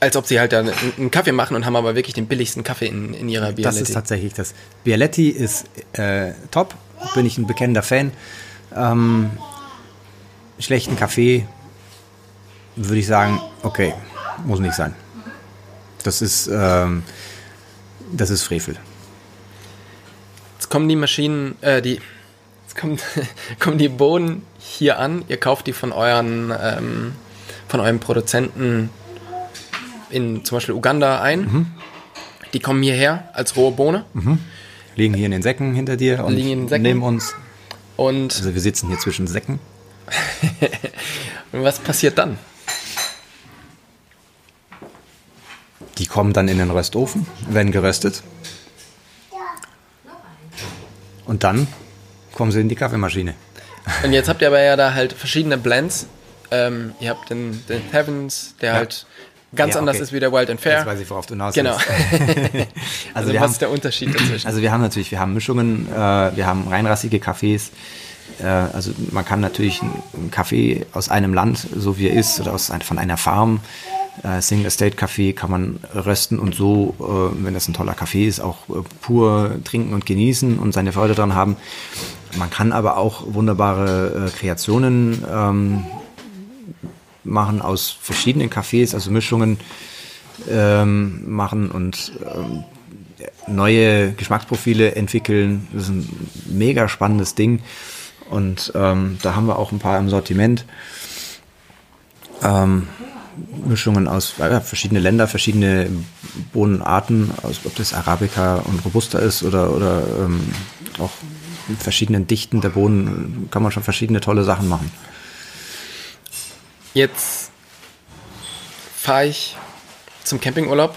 als ob sie halt da einen, Kaffee machen und haben aber wirklich den billigsten Kaffee in, in ihrer Das Bialetti. ist tatsächlich das. Bialetti ist äh, top, bin ich ein bekennender Fan. Ähm, schlechten Kaffee würde ich sagen, okay, muss nicht sein. Das ist, ähm, das ist Frevel. Jetzt kommen die Maschinen, äh, die, jetzt kommen, kommen die Bohnen hier an. Ihr kauft die von euren, ähm, von eurem Produzenten in zum Beispiel Uganda ein. Die kommen hierher als rohe Bohne Liegen hier in den Säcken hinter dir und Liegen in den Säcken. neben uns. und Also wir sitzen hier zwischen Säcken. was passiert dann? Die kommen dann in den Röstofen, werden geröstet. Und dann kommen sie in die Kaffeemaschine. Und jetzt habt ihr aber ja da halt verschiedene Blends. Ähm, ihr habt den, den Heavens, der Ja. halt ganz Ja, anders okay. ist wie der Wild and Fair. Jetzt weiß ich, worauf du hinaus Genau. Also, wir was haben- ist der Unterschied dazwischen? Also wir haben natürlich, wir haben Mischungen, äh, wir haben reinrassige Kaffees. Äh, also man kann natürlich einen Kaffee aus einem Land, so wie er ist, oder aus, von einer Farm, äh, Single Estate Kaffee kann man rösten und so, äh, wenn das ein toller Kaffee ist, auch äh, pur trinken und genießen und seine Freude dran haben. Man kann aber auch wunderbare äh, Kreationen ähm, machen aus verschiedenen Kaffees, also Mischungen ähm, machen und ähm, neue Geschmacksprofile entwickeln. Das ist ein mega spannendes Ding. Und ähm, da haben wir auch ein paar im Sortiment. Ähm, Mischungen aus ja, verschiedene Länder, verschiedene Bohnenarten, aus, ob das Arabica und Robusta ist oder, oder ähm, auch mit verschiedenen Dichten der Bohnen kann man schon verschiedene tolle Sachen machen. Jetzt fahre ich zum Campingurlaub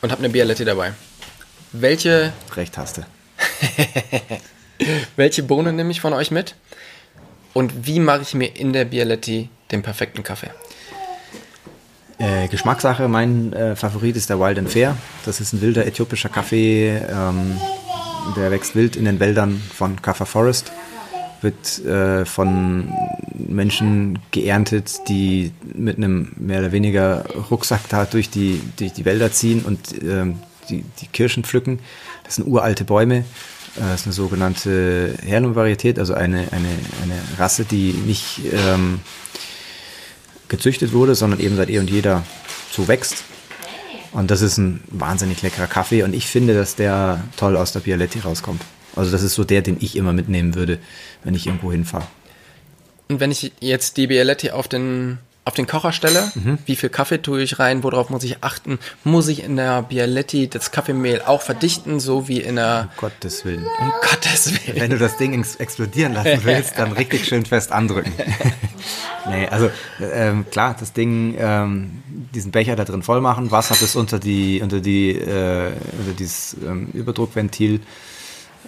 und habe eine Bialetti dabei. Welche, Recht hast du. welche Bohne nehme ich von euch mit? Und wie mache ich mir in der Bialetti den perfekten Kaffee? Äh, Geschmackssache, mein äh, Favorit ist der Wild and Fair. Das ist ein wilder äthiopischer Kaffee, ähm, der wächst wild in den Wäldern von Kaffa Forest. Wird äh, von Menschen geerntet, die mit einem mehr oder weniger Rucksack da durch die, durch die Wälder ziehen und ähm, die, die Kirschen pflücken. Das sind uralte Bäume. Äh, Das ist eine sogenannte Heirloom-Varietät, also eine, eine, eine Rasse, die nicht ähm, gezüchtet wurde, sondern eben seit eh und jeder so wächst. Und das ist ein wahnsinnig leckerer Kaffee und ich finde, dass der toll aus der Bialetti rauskommt. Also das ist so der, den ich immer mitnehmen würde, wenn ich irgendwo hinfahre. Und wenn ich jetzt die Bialetti auf den, auf den Kocher stelle, wie viel Kaffee tue ich rein, worauf muss ich achten? Muss ich in der Bialetti das Kaffeemehl auch verdichten, so wie in der, Um Gottes Willen. um Gottes Willen. Wenn du das Ding ex- explodieren lassen willst, dann richtig schön fest andrücken. nee, also ähm, klar, das Ding, ähm, diesen Becher da drin voll machen, Wasser bis unter die, unter die, äh, unter dieses ähm, Überdruckventil,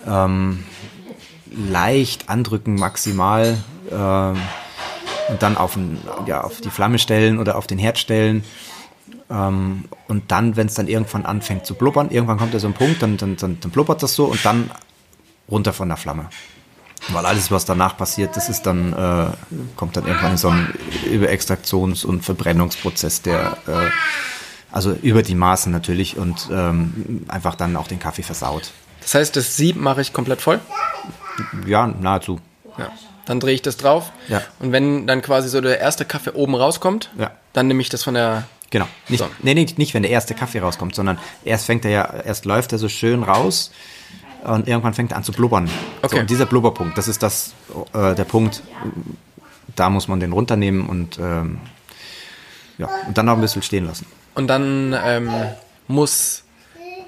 ähm, leicht andrücken maximal ähm, und dann auf, ein, ja, auf die Flamme stellen oder auf den Herd stellen. Ähm, und dann, wenn es dann irgendwann anfängt zu blubbern, irgendwann kommt ja so ein Punkt, dann, dann, dann, dann blubbert das so und dann runter von der Flamme. Weil alles, was danach passiert, das ist dann, äh, kommt dann irgendwann in so einen Überextraktions- und Verbrennungsprozess, der äh, also über die Maßen natürlich und ähm, einfach dann auch den Kaffee versaut. Das heißt, das Sieb mache ich komplett voll? Ja, nahezu. Ja. Dann drehe ich das drauf. Ja. Und wenn dann quasi so der erste Kaffee oben rauskommt, Ja. dann nehme ich das von der. Genau. Nicht, So. nee, nee, nicht, wenn der erste Kaffee rauskommt, sondern erst fängt er ja, erst läuft er so schön raus und irgendwann fängt er an zu blubbern. Okay. So, und dieser Blubberpunkt, das ist das, äh, der Punkt, da muss man den runternehmen und, ähm, ja, und dann noch ein bisschen stehen lassen. Und dann ähm, muss.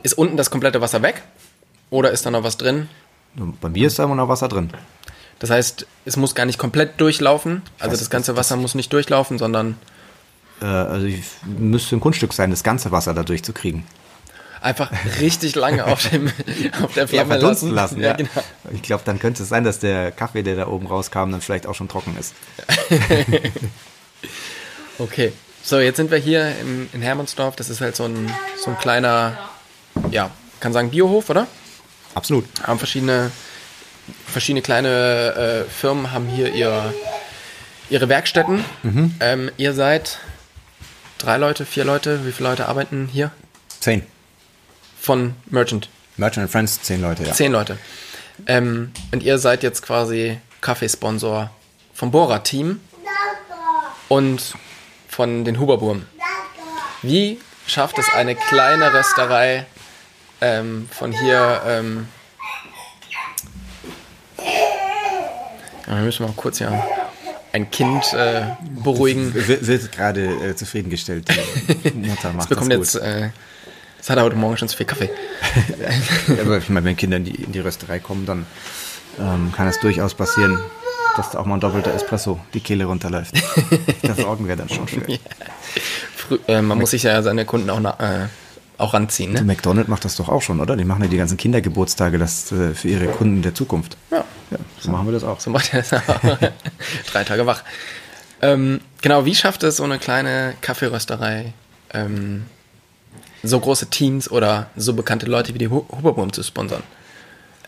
Ist unten das komplette Wasser weg? Oder ist da noch was drin? Bei mir ist da immer noch Wasser drin. Das heißt, es muss gar nicht komplett durchlaufen. Also weiß, das ganze das- Wasser muss nicht durchlaufen, sondern Äh, also ich müsste ein Kunststück sein, das ganze Wasser da durchzukriegen. einfach richtig lange auf, dem, auf der Ja, Flamme verdunsten lassen, ja. genau. Ich glaube, dann könnte es sein, dass der Kaffee, der da oben rauskam, dann vielleicht auch schon trocken ist. Okay. So, jetzt sind wir hier im, in Hermannsdorf. Das ist halt so ein, so ein kleiner, ja, kann sagen Biohof, oder? Absolut. Haben verschiedene, verschiedene kleine äh, Firmen haben hier ihr, ihre Werkstätten. Ähm, ihr seid drei Leute, vier Leute. Wie viele Leute arbeiten hier? Zehn. Von Merchant. Merchant and Friends, zehn Leute, ja. Zehn Leute. Ähm, und ihr seid jetzt quasi Kaffeesponsor vom Bora-Team und von den Huberburm. Wie schafft es eine kleine Rösterei ähm, von hier? Ähm, ja, wir müssen mal kurz hier ein Kind äh, beruhigen. Wird, wird gerade äh, zufriedengestellt. Die Mutter macht Das bekommt das jetzt. gut. Äh, das hat er heute Morgen schon zu viel Kaffee. Aber ich meine, wenn Kinder in die, in die Rösterei kommen, dann ähm, kann es durchaus passieren, dass da auch mal ein doppelter Espresso die Kehle runterläuft. Das Augen wäre dann schon schön. Frü äh, man muss sich ja seine Kunden auch, na, äh, auch ranziehen. Ne? McDonald's macht das doch auch schon, oder? Die machen ja die ganzen Kindergeburtstage das, äh, für ihre Kunden der Zukunft. Ja. Ja, so machen wir das auch. So macht er das auch. Drei Tage wach. Ähm, genau, wie schafft es so eine kleine Kaffeerösterei, ähm, so große Teams oder so bekannte Leute wie die Hu- Huberboom zu sponsern?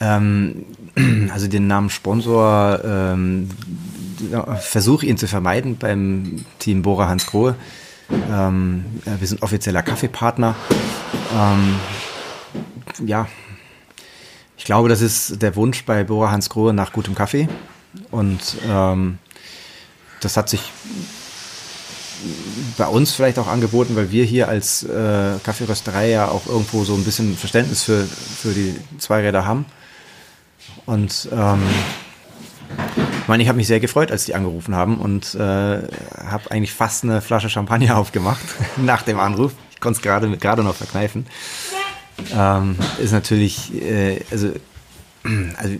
Ähm, also den Namen Sponsor ähm, versuche ihn zu vermeiden beim Team Bora Hans Grohe. Ähm, ja, wir sind offizieller Kaffeepartner. Ähm, ja, ich glaube, das ist der Wunsch bei Bora Hans Grohe nach gutem Kaffee. Und ähm, das hat sich bei uns vielleicht auch angeboten, weil wir hier als äh, Kaffeerösterei ja auch irgendwo so ein bisschen Verständnis für, für die Zweiräder haben. Und ähm, ich meine, ich habe mich sehr gefreut, als die angerufen haben und äh, habe eigentlich fast eine Flasche Champagner aufgemacht nach dem Anruf. Ich konnte es gerade gerade noch verkneifen. Ähm, ist natürlich, äh, also, also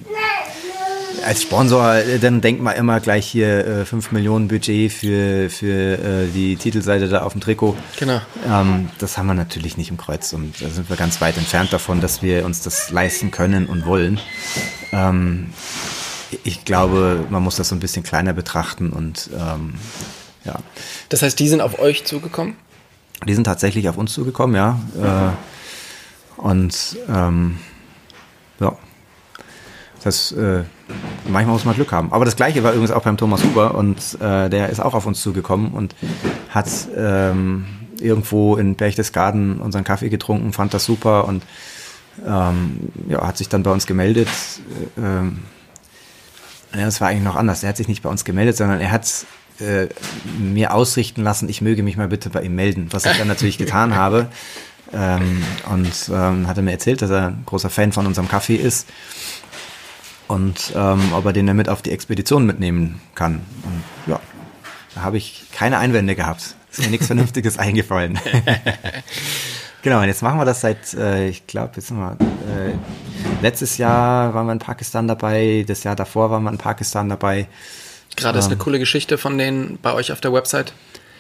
als Sponsor, äh, dann denkt man immer gleich hier äh, 5 Millionen Budget für, für äh, die Titelseite da auf dem Trikot. Genau. Ähm, das haben wir natürlich nicht im Kreuz und da sind wir ganz weit entfernt davon, dass wir uns das leisten können und wollen. Ähm, ich glaube, man muss das so ein bisschen kleiner betrachten und ähm, ja, Das heißt, die sind auf euch zugekommen? die sind tatsächlich auf uns zugekommen, ja. Äh, und ähm, ja, das äh, manchmal muss man Glück haben. Aber das gleiche war übrigens auch beim Thomas Huber und äh, der ist auch auf uns zugekommen und hat ähm, irgendwo in Berchtesgaden unseren Kaffee getrunken, fand das super und ähm, ja, hat sich dann bei uns gemeldet. Äh, ja, das war eigentlich noch anders. Er hat sich nicht bei uns gemeldet, sondern er hat äh, mir ausrichten lassen, ich möge mich mal bitte bei ihm melden, was ich dann natürlich getan habe. Ähm, und ähm, hat er mir erzählt, dass er ein großer Fan von unserem Kaffee ist und ähm, ob er den damit auf die Expedition mitnehmen kann. Und ja, da habe ich keine Einwände gehabt. Ist mir nichts Vernünftiges eingefallen. genau, und jetzt machen wir das seit, äh, ich glaube, jetzt sind wir, äh, letztes Jahr waren wir in Pakistan dabei, das Jahr davor waren wir in Pakistan dabei. Gerade ist Ähm. eine coole Geschichte von denen bei euch auf der Website.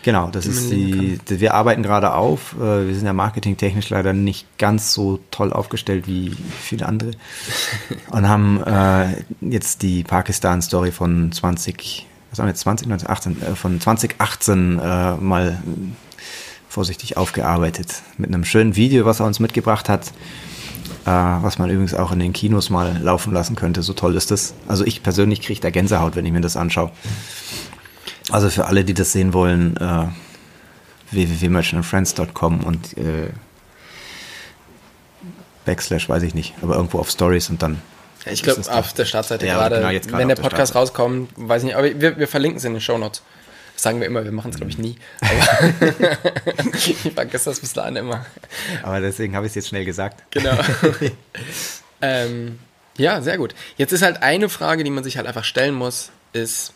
Genau, das Die ist die, wir arbeiten gerade auf. Äh, Wir sind ja marketingtechnisch leider nicht ganz so toll aufgestellt wie viele andere. Und haben äh, jetzt die Pakistan-Story von 20, was haben wir jetzt, 20, 19, 18, äh, von 2018 äh, mal vorsichtig aufgearbeitet. Mit einem schönen Video, was er uns mitgebracht hat. Äh, was man übrigens auch in den Kinos mal laufen lassen könnte. So toll ist das. Also ich persönlich kriege da Gänsehaut, wenn ich mir das anschaue. Also für alle, die das sehen wollen, äh, www.merchantandfriends.com und äh, Backslash, weiß ich nicht, aber irgendwo auf Stories und dann. Ich glaube, auf der Startseite ja, gerade, genau, wenn der Podcast rauskommt, weiß ich nicht, aber wir, wir verlinken es in den Show Notes. Das sagen wir immer, wir machen es, glaube ich, nie. ich vergesse das bis dahin immer. Aber deswegen habe ich es jetzt schnell gesagt. Genau. ähm, ja, sehr gut. Jetzt ist halt eine Frage, die man sich halt einfach stellen muss, ist,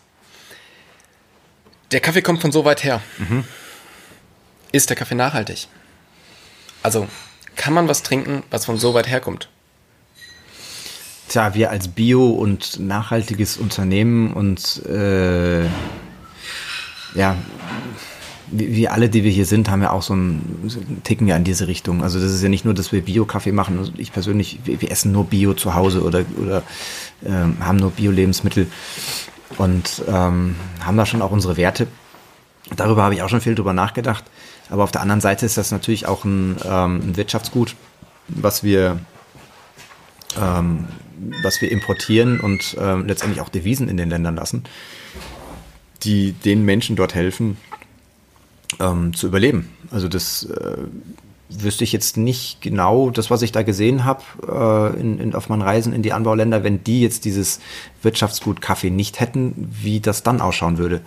der Kaffee kommt von so weit her. Mhm. Ist der Kaffee nachhaltig? Also, kann man was trinken, was von so weit herkommt? Tja, wir als Bio- und nachhaltiges Unternehmen und äh, ja, wir alle, die wir hier sind, haben ja auch so ein, ticken ja in diese Richtung. Also das ist ja nicht nur, dass wir Bio-Kaffee machen. Also ich persönlich, wir, wir, essen nur Bio zu Hause oder, oder ähm, haben nur Bio-Lebensmittel und ähm, haben da schon auch unsere Werte. Darüber habe ich auch schon viel drüber nachgedacht. Aber auf der anderen Seite ist das natürlich auch ein, ähm, ein Wirtschaftsgut, was wir, ähm, was wir importieren und ähm, letztendlich auch Devisen in den Ländern lassen, die den Menschen dort helfen, ähm, zu überleben. Also das äh, wüsste ich jetzt nicht genau, das, was ich da gesehen habe äh, in, in, auf meinen Reisen in die Anbauländer, wenn die jetzt dieses Wirtschaftsgut Kaffee nicht hätten, wie das dann ausschauen würde.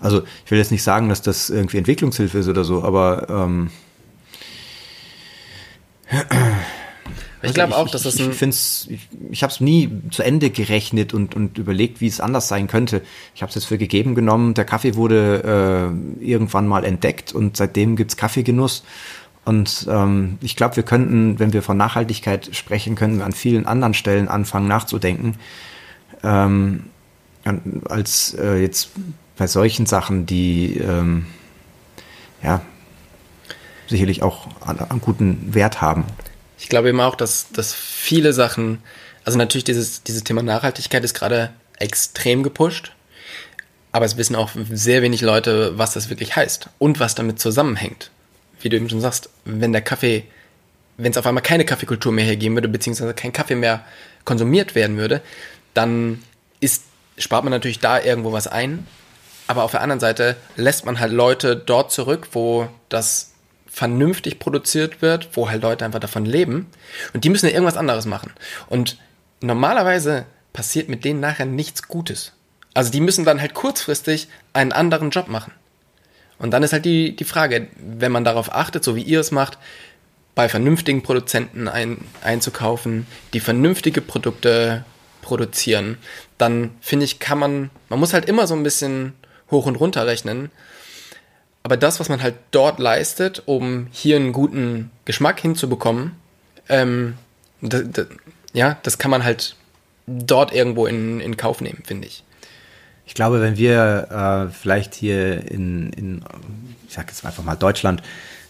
Also ich will jetzt nicht sagen, dass das irgendwie Entwicklungshilfe ist oder so, aber ähm, ich glaube auch, dass das ein. Ich, ich, ich, ich habe es nie zu Ende gerechnet und, und überlegt, wie es anders sein könnte. Ich habe es jetzt für gegeben genommen. Der Kaffee wurde äh, irgendwann mal entdeckt und seitdem gibt's Kaffeegenuss. Und ähm, ich glaube, wir könnten, wenn wir von Nachhaltigkeit sprechen, können wir an vielen anderen Stellen anfangen nachzudenken, ähm, als äh, jetzt bei solchen Sachen, die ähm, ja sicherlich auch einen guten Wert haben. Ich glaube eben auch, dass, dass viele Sachen, also natürlich dieses, dieses Thema Nachhaltigkeit ist gerade extrem gepusht, aber es wissen auch sehr wenig Leute, was das wirklich heißt und was damit zusammenhängt wie du eben schon sagst, wenn der Kaffee, wenn es auf einmal keine Kaffeekultur mehr hergeben würde, beziehungsweise kein Kaffee mehr konsumiert werden würde, dann ist, spart man natürlich da irgendwo was ein. Aber auf der anderen Seite lässt man halt Leute dort zurück, wo das vernünftig produziert wird, wo halt Leute einfach davon leben. Und die müssen ja irgendwas anderes machen. Und normalerweise passiert mit denen nachher nichts Gutes. Also die müssen dann halt kurzfristig einen anderen Job machen. Und dann ist halt die, die Frage, wenn man darauf achtet, so wie ihr es macht, bei vernünftigen Produzenten ein, einzukaufen, die vernünftige Produkte produzieren, dann finde ich, kann man, man muss halt immer so ein bisschen hoch und runter rechnen. Aber das, was man halt dort leistet, um hier einen guten Geschmack hinzubekommen, ähm, ja, das kann man halt dort irgendwo in, in Kauf nehmen, finde ich. Ich glaube, wenn wir äh, vielleicht hier in, in, ich sag jetzt einfach mal Deutschland,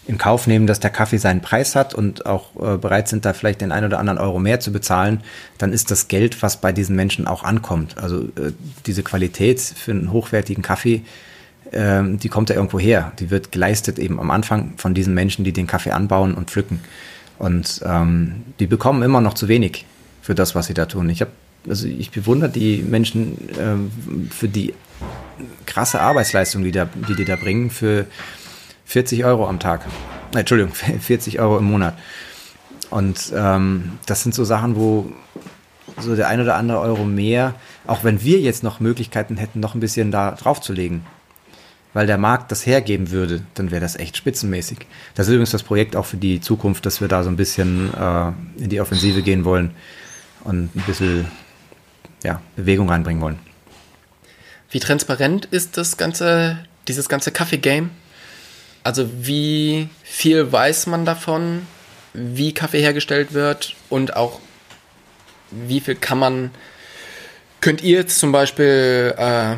in Kauf nehmen, dass der Kaffee seinen Preis hat und auch äh, bereit sind, da vielleicht den ein oder anderen Euro mehr zu bezahlen, dann ist das Geld, was bei diesen Menschen auch ankommt. Also äh, diese Qualität für einen hochwertigen Kaffee, äh, die kommt ja irgendwo her. Die wird geleistet eben am Anfang von diesen Menschen, die den Kaffee anbauen und pflücken. Und ähm, die bekommen immer noch zu wenig für das, was sie da tun. Ich habe also ich bewundere die Menschen ähm, für die krasse Arbeitsleistung, die, da, die die da bringen, für 40 Euro am Tag. Äh, Entschuldigung, 40 Euro im Monat. Und ähm, das sind so Sachen, wo so der ein oder andere Euro mehr, auch wenn wir jetzt noch Möglichkeiten hätten, noch ein bisschen da draufzulegen, weil der Markt das hergeben würde, dann wäre das echt spitzenmäßig. Das ist übrigens das Projekt auch für die Zukunft, dass wir da so ein bisschen äh, in die Offensive gehen wollen und ein bisschen ja, Bewegung reinbringen wollen. Wie transparent ist das ganze, dieses ganze Kaffee-Game? Also wie viel weiß man davon, wie Kaffee hergestellt wird und auch wie viel kann man, könnt ihr jetzt zum Beispiel, äh,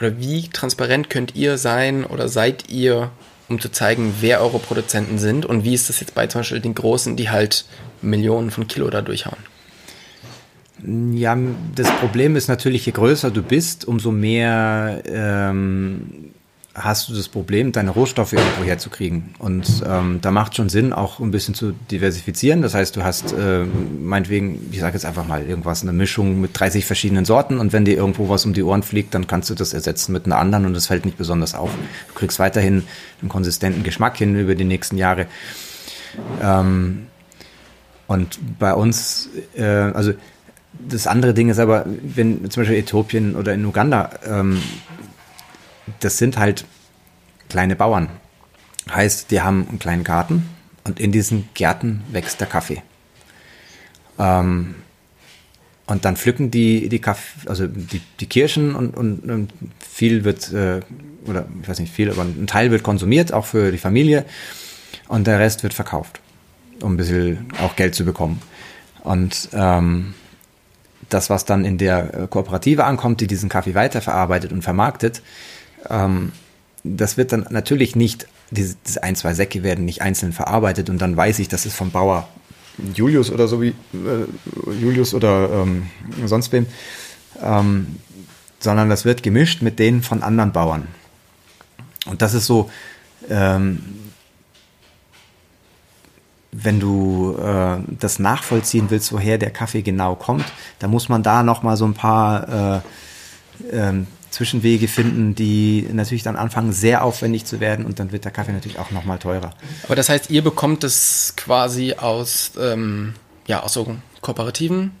oder wie transparent könnt ihr sein oder seid ihr, um zu zeigen, wer eure Produzenten sind und wie ist das jetzt bei zum Beispiel den Großen, die halt Millionen von Kilo da durchhauen? Ja, das Problem ist natürlich, je größer du bist, umso mehr ähm, hast du das Problem, deine Rohstoffe irgendwo herzukriegen. Und ähm, da macht schon Sinn, auch ein bisschen zu diversifizieren. Das heißt, du hast äh, meinetwegen, ich sage jetzt einfach mal irgendwas, eine Mischung mit 30 verschiedenen Sorten und wenn dir irgendwo was um die Ohren fliegt, dann kannst du das ersetzen mit einer anderen und das fällt nicht besonders auf. Du kriegst weiterhin einen konsistenten Geschmack hin über die nächsten Jahre. Ähm, und bei uns, äh, also das andere Ding ist aber, wenn zum Beispiel Äthiopien oder in Uganda, ähm, das sind halt kleine Bauern. Heißt, die haben einen kleinen Garten und in diesen Gärten wächst der Kaffee. Ähm, und dann pflücken die die Kaffee, also die, die Kirschen und, und, und viel wird, äh, oder ich weiß nicht viel, aber ein Teil wird konsumiert, auch für die Familie. Und der Rest wird verkauft, um ein bisschen auch Geld zu bekommen. Und ähm, das, was dann in der äh, Kooperative ankommt, die diesen Kaffee weiterverarbeitet und vermarktet, ähm, das wird dann natürlich nicht, diese, diese ein, zwei Säcke werden nicht einzeln verarbeitet und dann weiß ich, das ist vom Bauer Julius oder so wie äh, Julius oder ähm, sonst wem, ähm, sondern das wird gemischt mit denen von anderen Bauern. Und das ist so, ähm, wenn du äh, das nachvollziehen willst, woher der Kaffee genau kommt, dann muss man da noch mal so ein paar äh, ähm, Zwischenwege finden, die natürlich dann anfangen, sehr aufwendig zu werden und dann wird der Kaffee natürlich auch noch mal teurer. Aber das heißt, ihr bekommt es quasi aus, ähm, ja, aus so Kooperativen,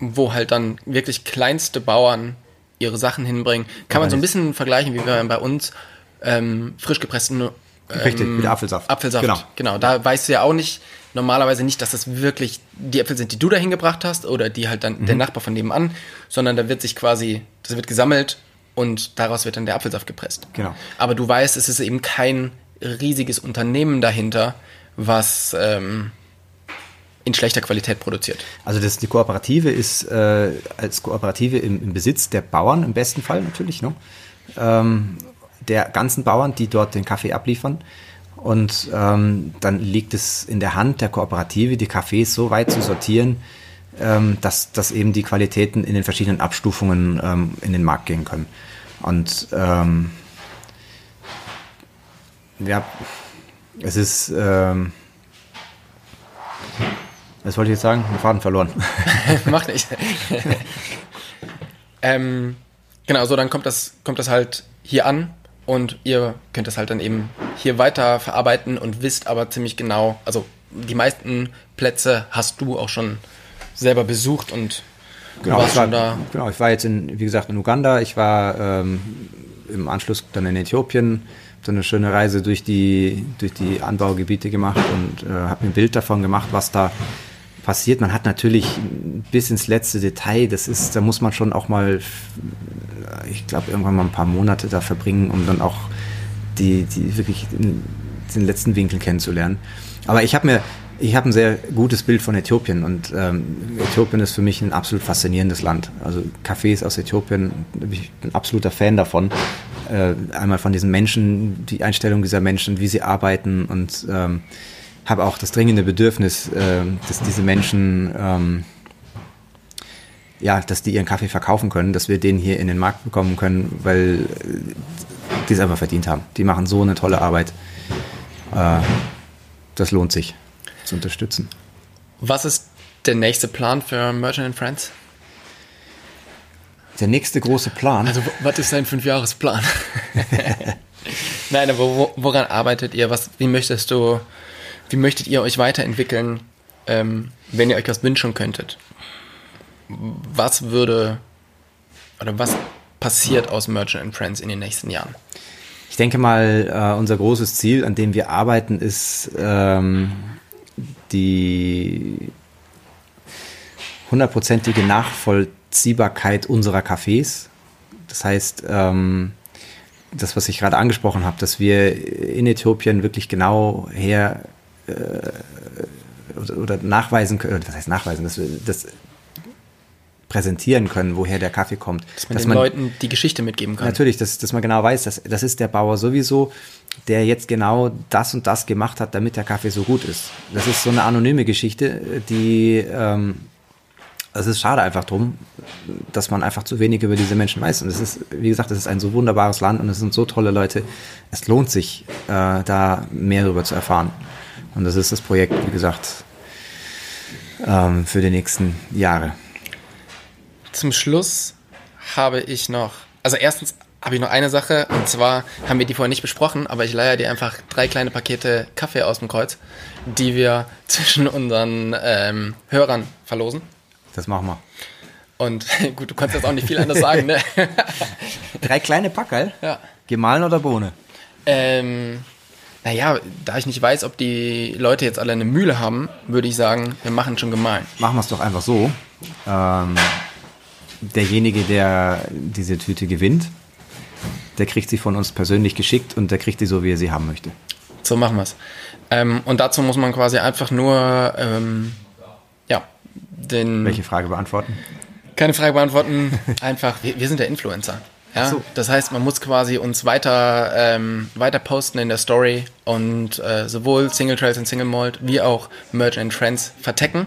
wo halt dann wirklich kleinste Bauern ihre Sachen hinbringen. Kann man so ein bisschen vergleichen, wie wir bei uns ähm, frisch gepressten Richtig, ähm, mit Apfelsaft. Apfelsaft. Genau. genau. Da weißt du ja auch nicht, normalerweise nicht, dass das wirklich die Äpfel sind, die du dahin gebracht hast oder die halt dann mhm. der Nachbar von nebenan, sondern da wird sich quasi, das wird gesammelt und daraus wird dann der Apfelsaft gepresst. Genau. Aber du weißt, es ist eben kein riesiges Unternehmen dahinter, was ähm, in schlechter Qualität produziert. Also das, die Kooperative ist äh, als Kooperative im, im, Besitz der Bauern im besten Fall natürlich, ne? Ähm, der ganzen Bauern, die dort den Kaffee abliefern. Und ähm, dann liegt es in der Hand der Kooperative, die Kaffees so weit zu sortieren, ähm, dass, dass eben die Qualitäten in den verschiedenen Abstufungen ähm, in den Markt gehen können. Und ähm, ja, es ist, ähm, was wollte ich jetzt sagen? Den Faden verloren. Macht nicht. ähm, genau, so dann kommt das, kommt das halt hier an und ihr könnt es halt dann eben hier weiter verarbeiten und wisst aber ziemlich genau, also die meisten Plätze hast du auch schon selber besucht und genau, warst schon da. Genau, ich war jetzt in, wie gesagt, in Uganda, ich war ähm, im Anschluss dann in Äthiopien, so eine schöne Reise durch die, durch die Anbaugebiete gemacht und äh, habe mir ein Bild davon gemacht, was da passiert. Man hat natürlich bis ins letzte Detail, das ist, da muss man schon auch mal, ich glaube, irgendwann mal ein paar Monate da verbringen, um dann auch die, die wirklich den, den letzten Winkel kennenzulernen. Aber ich habe mir, ich habe ein sehr gutes Bild von Äthiopien und ähm, Äthiopien ist für mich ein absolut faszinierendes Land. Also Cafés aus Äthiopien, ich bin ein absoluter Fan davon. Äh, einmal von diesen Menschen, die Einstellung dieser Menschen, wie sie arbeiten und ähm, habe auch das dringende Bedürfnis, äh, dass diese Menschen, ähm, ja, dass die ihren Kaffee verkaufen können, dass wir den hier in den Markt bekommen können, weil äh, die es einfach verdient haben. Die machen so eine tolle Arbeit. Äh, das lohnt sich zu unterstützen. Was ist der nächste Plan für Merchant Friends? Der nächste große Plan. Also, was ist dein Fünfjahresplan? Nein, aber woran arbeitet ihr? Was, wie möchtest du wie möchtet ihr euch weiterentwickeln, ähm, wenn ihr euch das wünschen könntet? Was würde oder was passiert aus Merchant and Friends in den nächsten Jahren? Ich denke mal, äh, unser großes Ziel, an dem wir arbeiten, ist ähm, die hundertprozentige Nachvollziehbarkeit unserer Cafés. Das heißt, ähm, das, was ich gerade angesprochen habe, dass wir in Äthiopien wirklich genau her äh, oder, nachweisen können, was heißt nachweisen, dass wir das präsentieren können, woher der Kaffee kommt. Dass man dass den man, Leuten die Geschichte mitgeben kann. Natürlich, dass, dass man genau weiß, dass, das ist der Bauer sowieso, der jetzt genau das und das gemacht hat, damit der Kaffee so gut ist. Das ist so eine anonyme Geschichte, die ähm, es ist schade einfach drum, dass man einfach zu wenig über diese Menschen weiß. Und es ist, wie gesagt, es ist ein so wunderbares Land und es sind so tolle Leute. Es lohnt sich, äh, da mehr darüber zu erfahren. Und das ist das Projekt, wie gesagt, ähm, für die nächsten Jahre. Zum Schluss habe ich noch, also erstens habe ich noch eine Sache und zwar haben wir die vorher nicht besprochen, aber ich leihe dir einfach drei kleine Pakete Kaffee aus dem Kreuz, die wir zwischen unseren ähm, Hörern verlosen. Das machen wir. Und gut, du kannst jetzt auch nicht viel anders sagen, ne? Drei kleine Packerl? Ja. Gemahlen oder Bohne? Ähm, naja, da ich nicht weiß, ob die Leute jetzt alle eine Mühle haben, würde ich sagen, wir machen schon gemahlen. Machen wir es doch einfach so. Ähm, derjenige, der diese Tüte gewinnt, der kriegt sie von uns persönlich geschickt und der kriegt sie so, wie er sie haben möchte. So machen wir es. Ähm, und dazu muss man quasi einfach nur, ähm, ja, den. Welche Frage beantworten? Keine Frage beantworten. Einfach, wir, wir sind der Influencer. Ja, so. das heißt, man muss quasi uns weiter, ähm, weiter posten in der Story und äh, sowohl Single Trails und Single Malt wie auch Merge and Trends vertecken.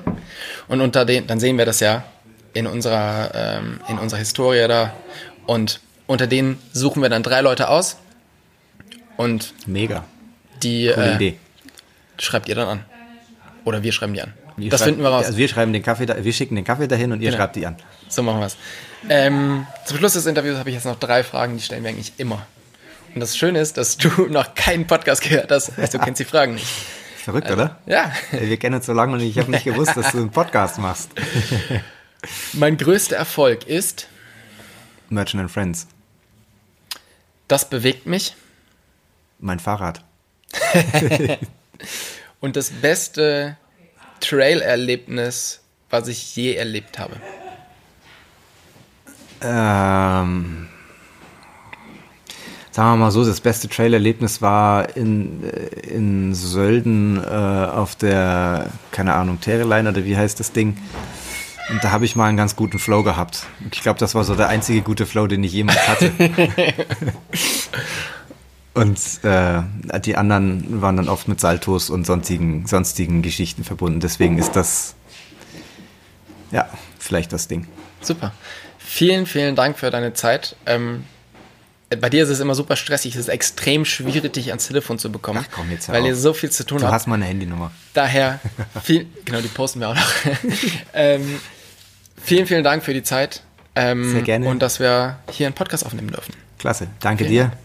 Und unter den, dann sehen wir das ja in unserer, ähm, in unserer Historie da. Und unter denen suchen wir dann drei Leute aus und Mega. die äh, Idee. schreibt ihr dann an. Oder wir schreiben die an. Wir das finden wir raus. Also wir schreiben den Kaffee, da, wir schicken den Kaffee dahin und ihr Genau. schreibt die an. So machen wir es. Ähm, zum Schluss des Interviews habe ich jetzt noch drei Fragen, die stellen wir eigentlich immer. Und das Schöne ist, dass du noch keinen Podcast gehört hast, heißt, du kennst die Fragen nicht. Verrückt, oder? Ja, Wir kennen uns so lange und ich habe nicht gewusst, dass du einen Podcast machst. mein größter Erfolg ist, Merchant and Friends. das bewegt mich Mein Fahrrad. und das beste Trail-Erlebnis, was ich je erlebt habe. Ähm, sagen wir mal so, das beste Trail-Erlebnis war in, äh, in Sölden äh, auf der, keine Ahnung, Terreline oder wie heißt das Ding. Und da habe ich mal einen ganz guten Flow gehabt. Und ich glaube, das war so der einzige gute Flow, den ich jemals hatte. und äh, die anderen waren dann oft mit Saltos und sonstigen, sonstigen Geschichten verbunden. Deswegen ist das, ja, vielleicht das Ding. Super. Vielen, vielen Dank für deine Zeit. Ähm, bei dir ist es immer super stressig. Es ist extrem schwierig, dich ans Telefon zu bekommen. Ach komm, jetzt weil auf. ihr so viel zu tun Du habt. hast meine Handynummer. Daher, viel, genau, die posten wir auch noch. ähm, vielen, vielen Dank für die Zeit. Ähm, Sehr gerne. Und dass wir hier einen Podcast aufnehmen dürfen. Klasse. Danke Vielen dir. Ciao.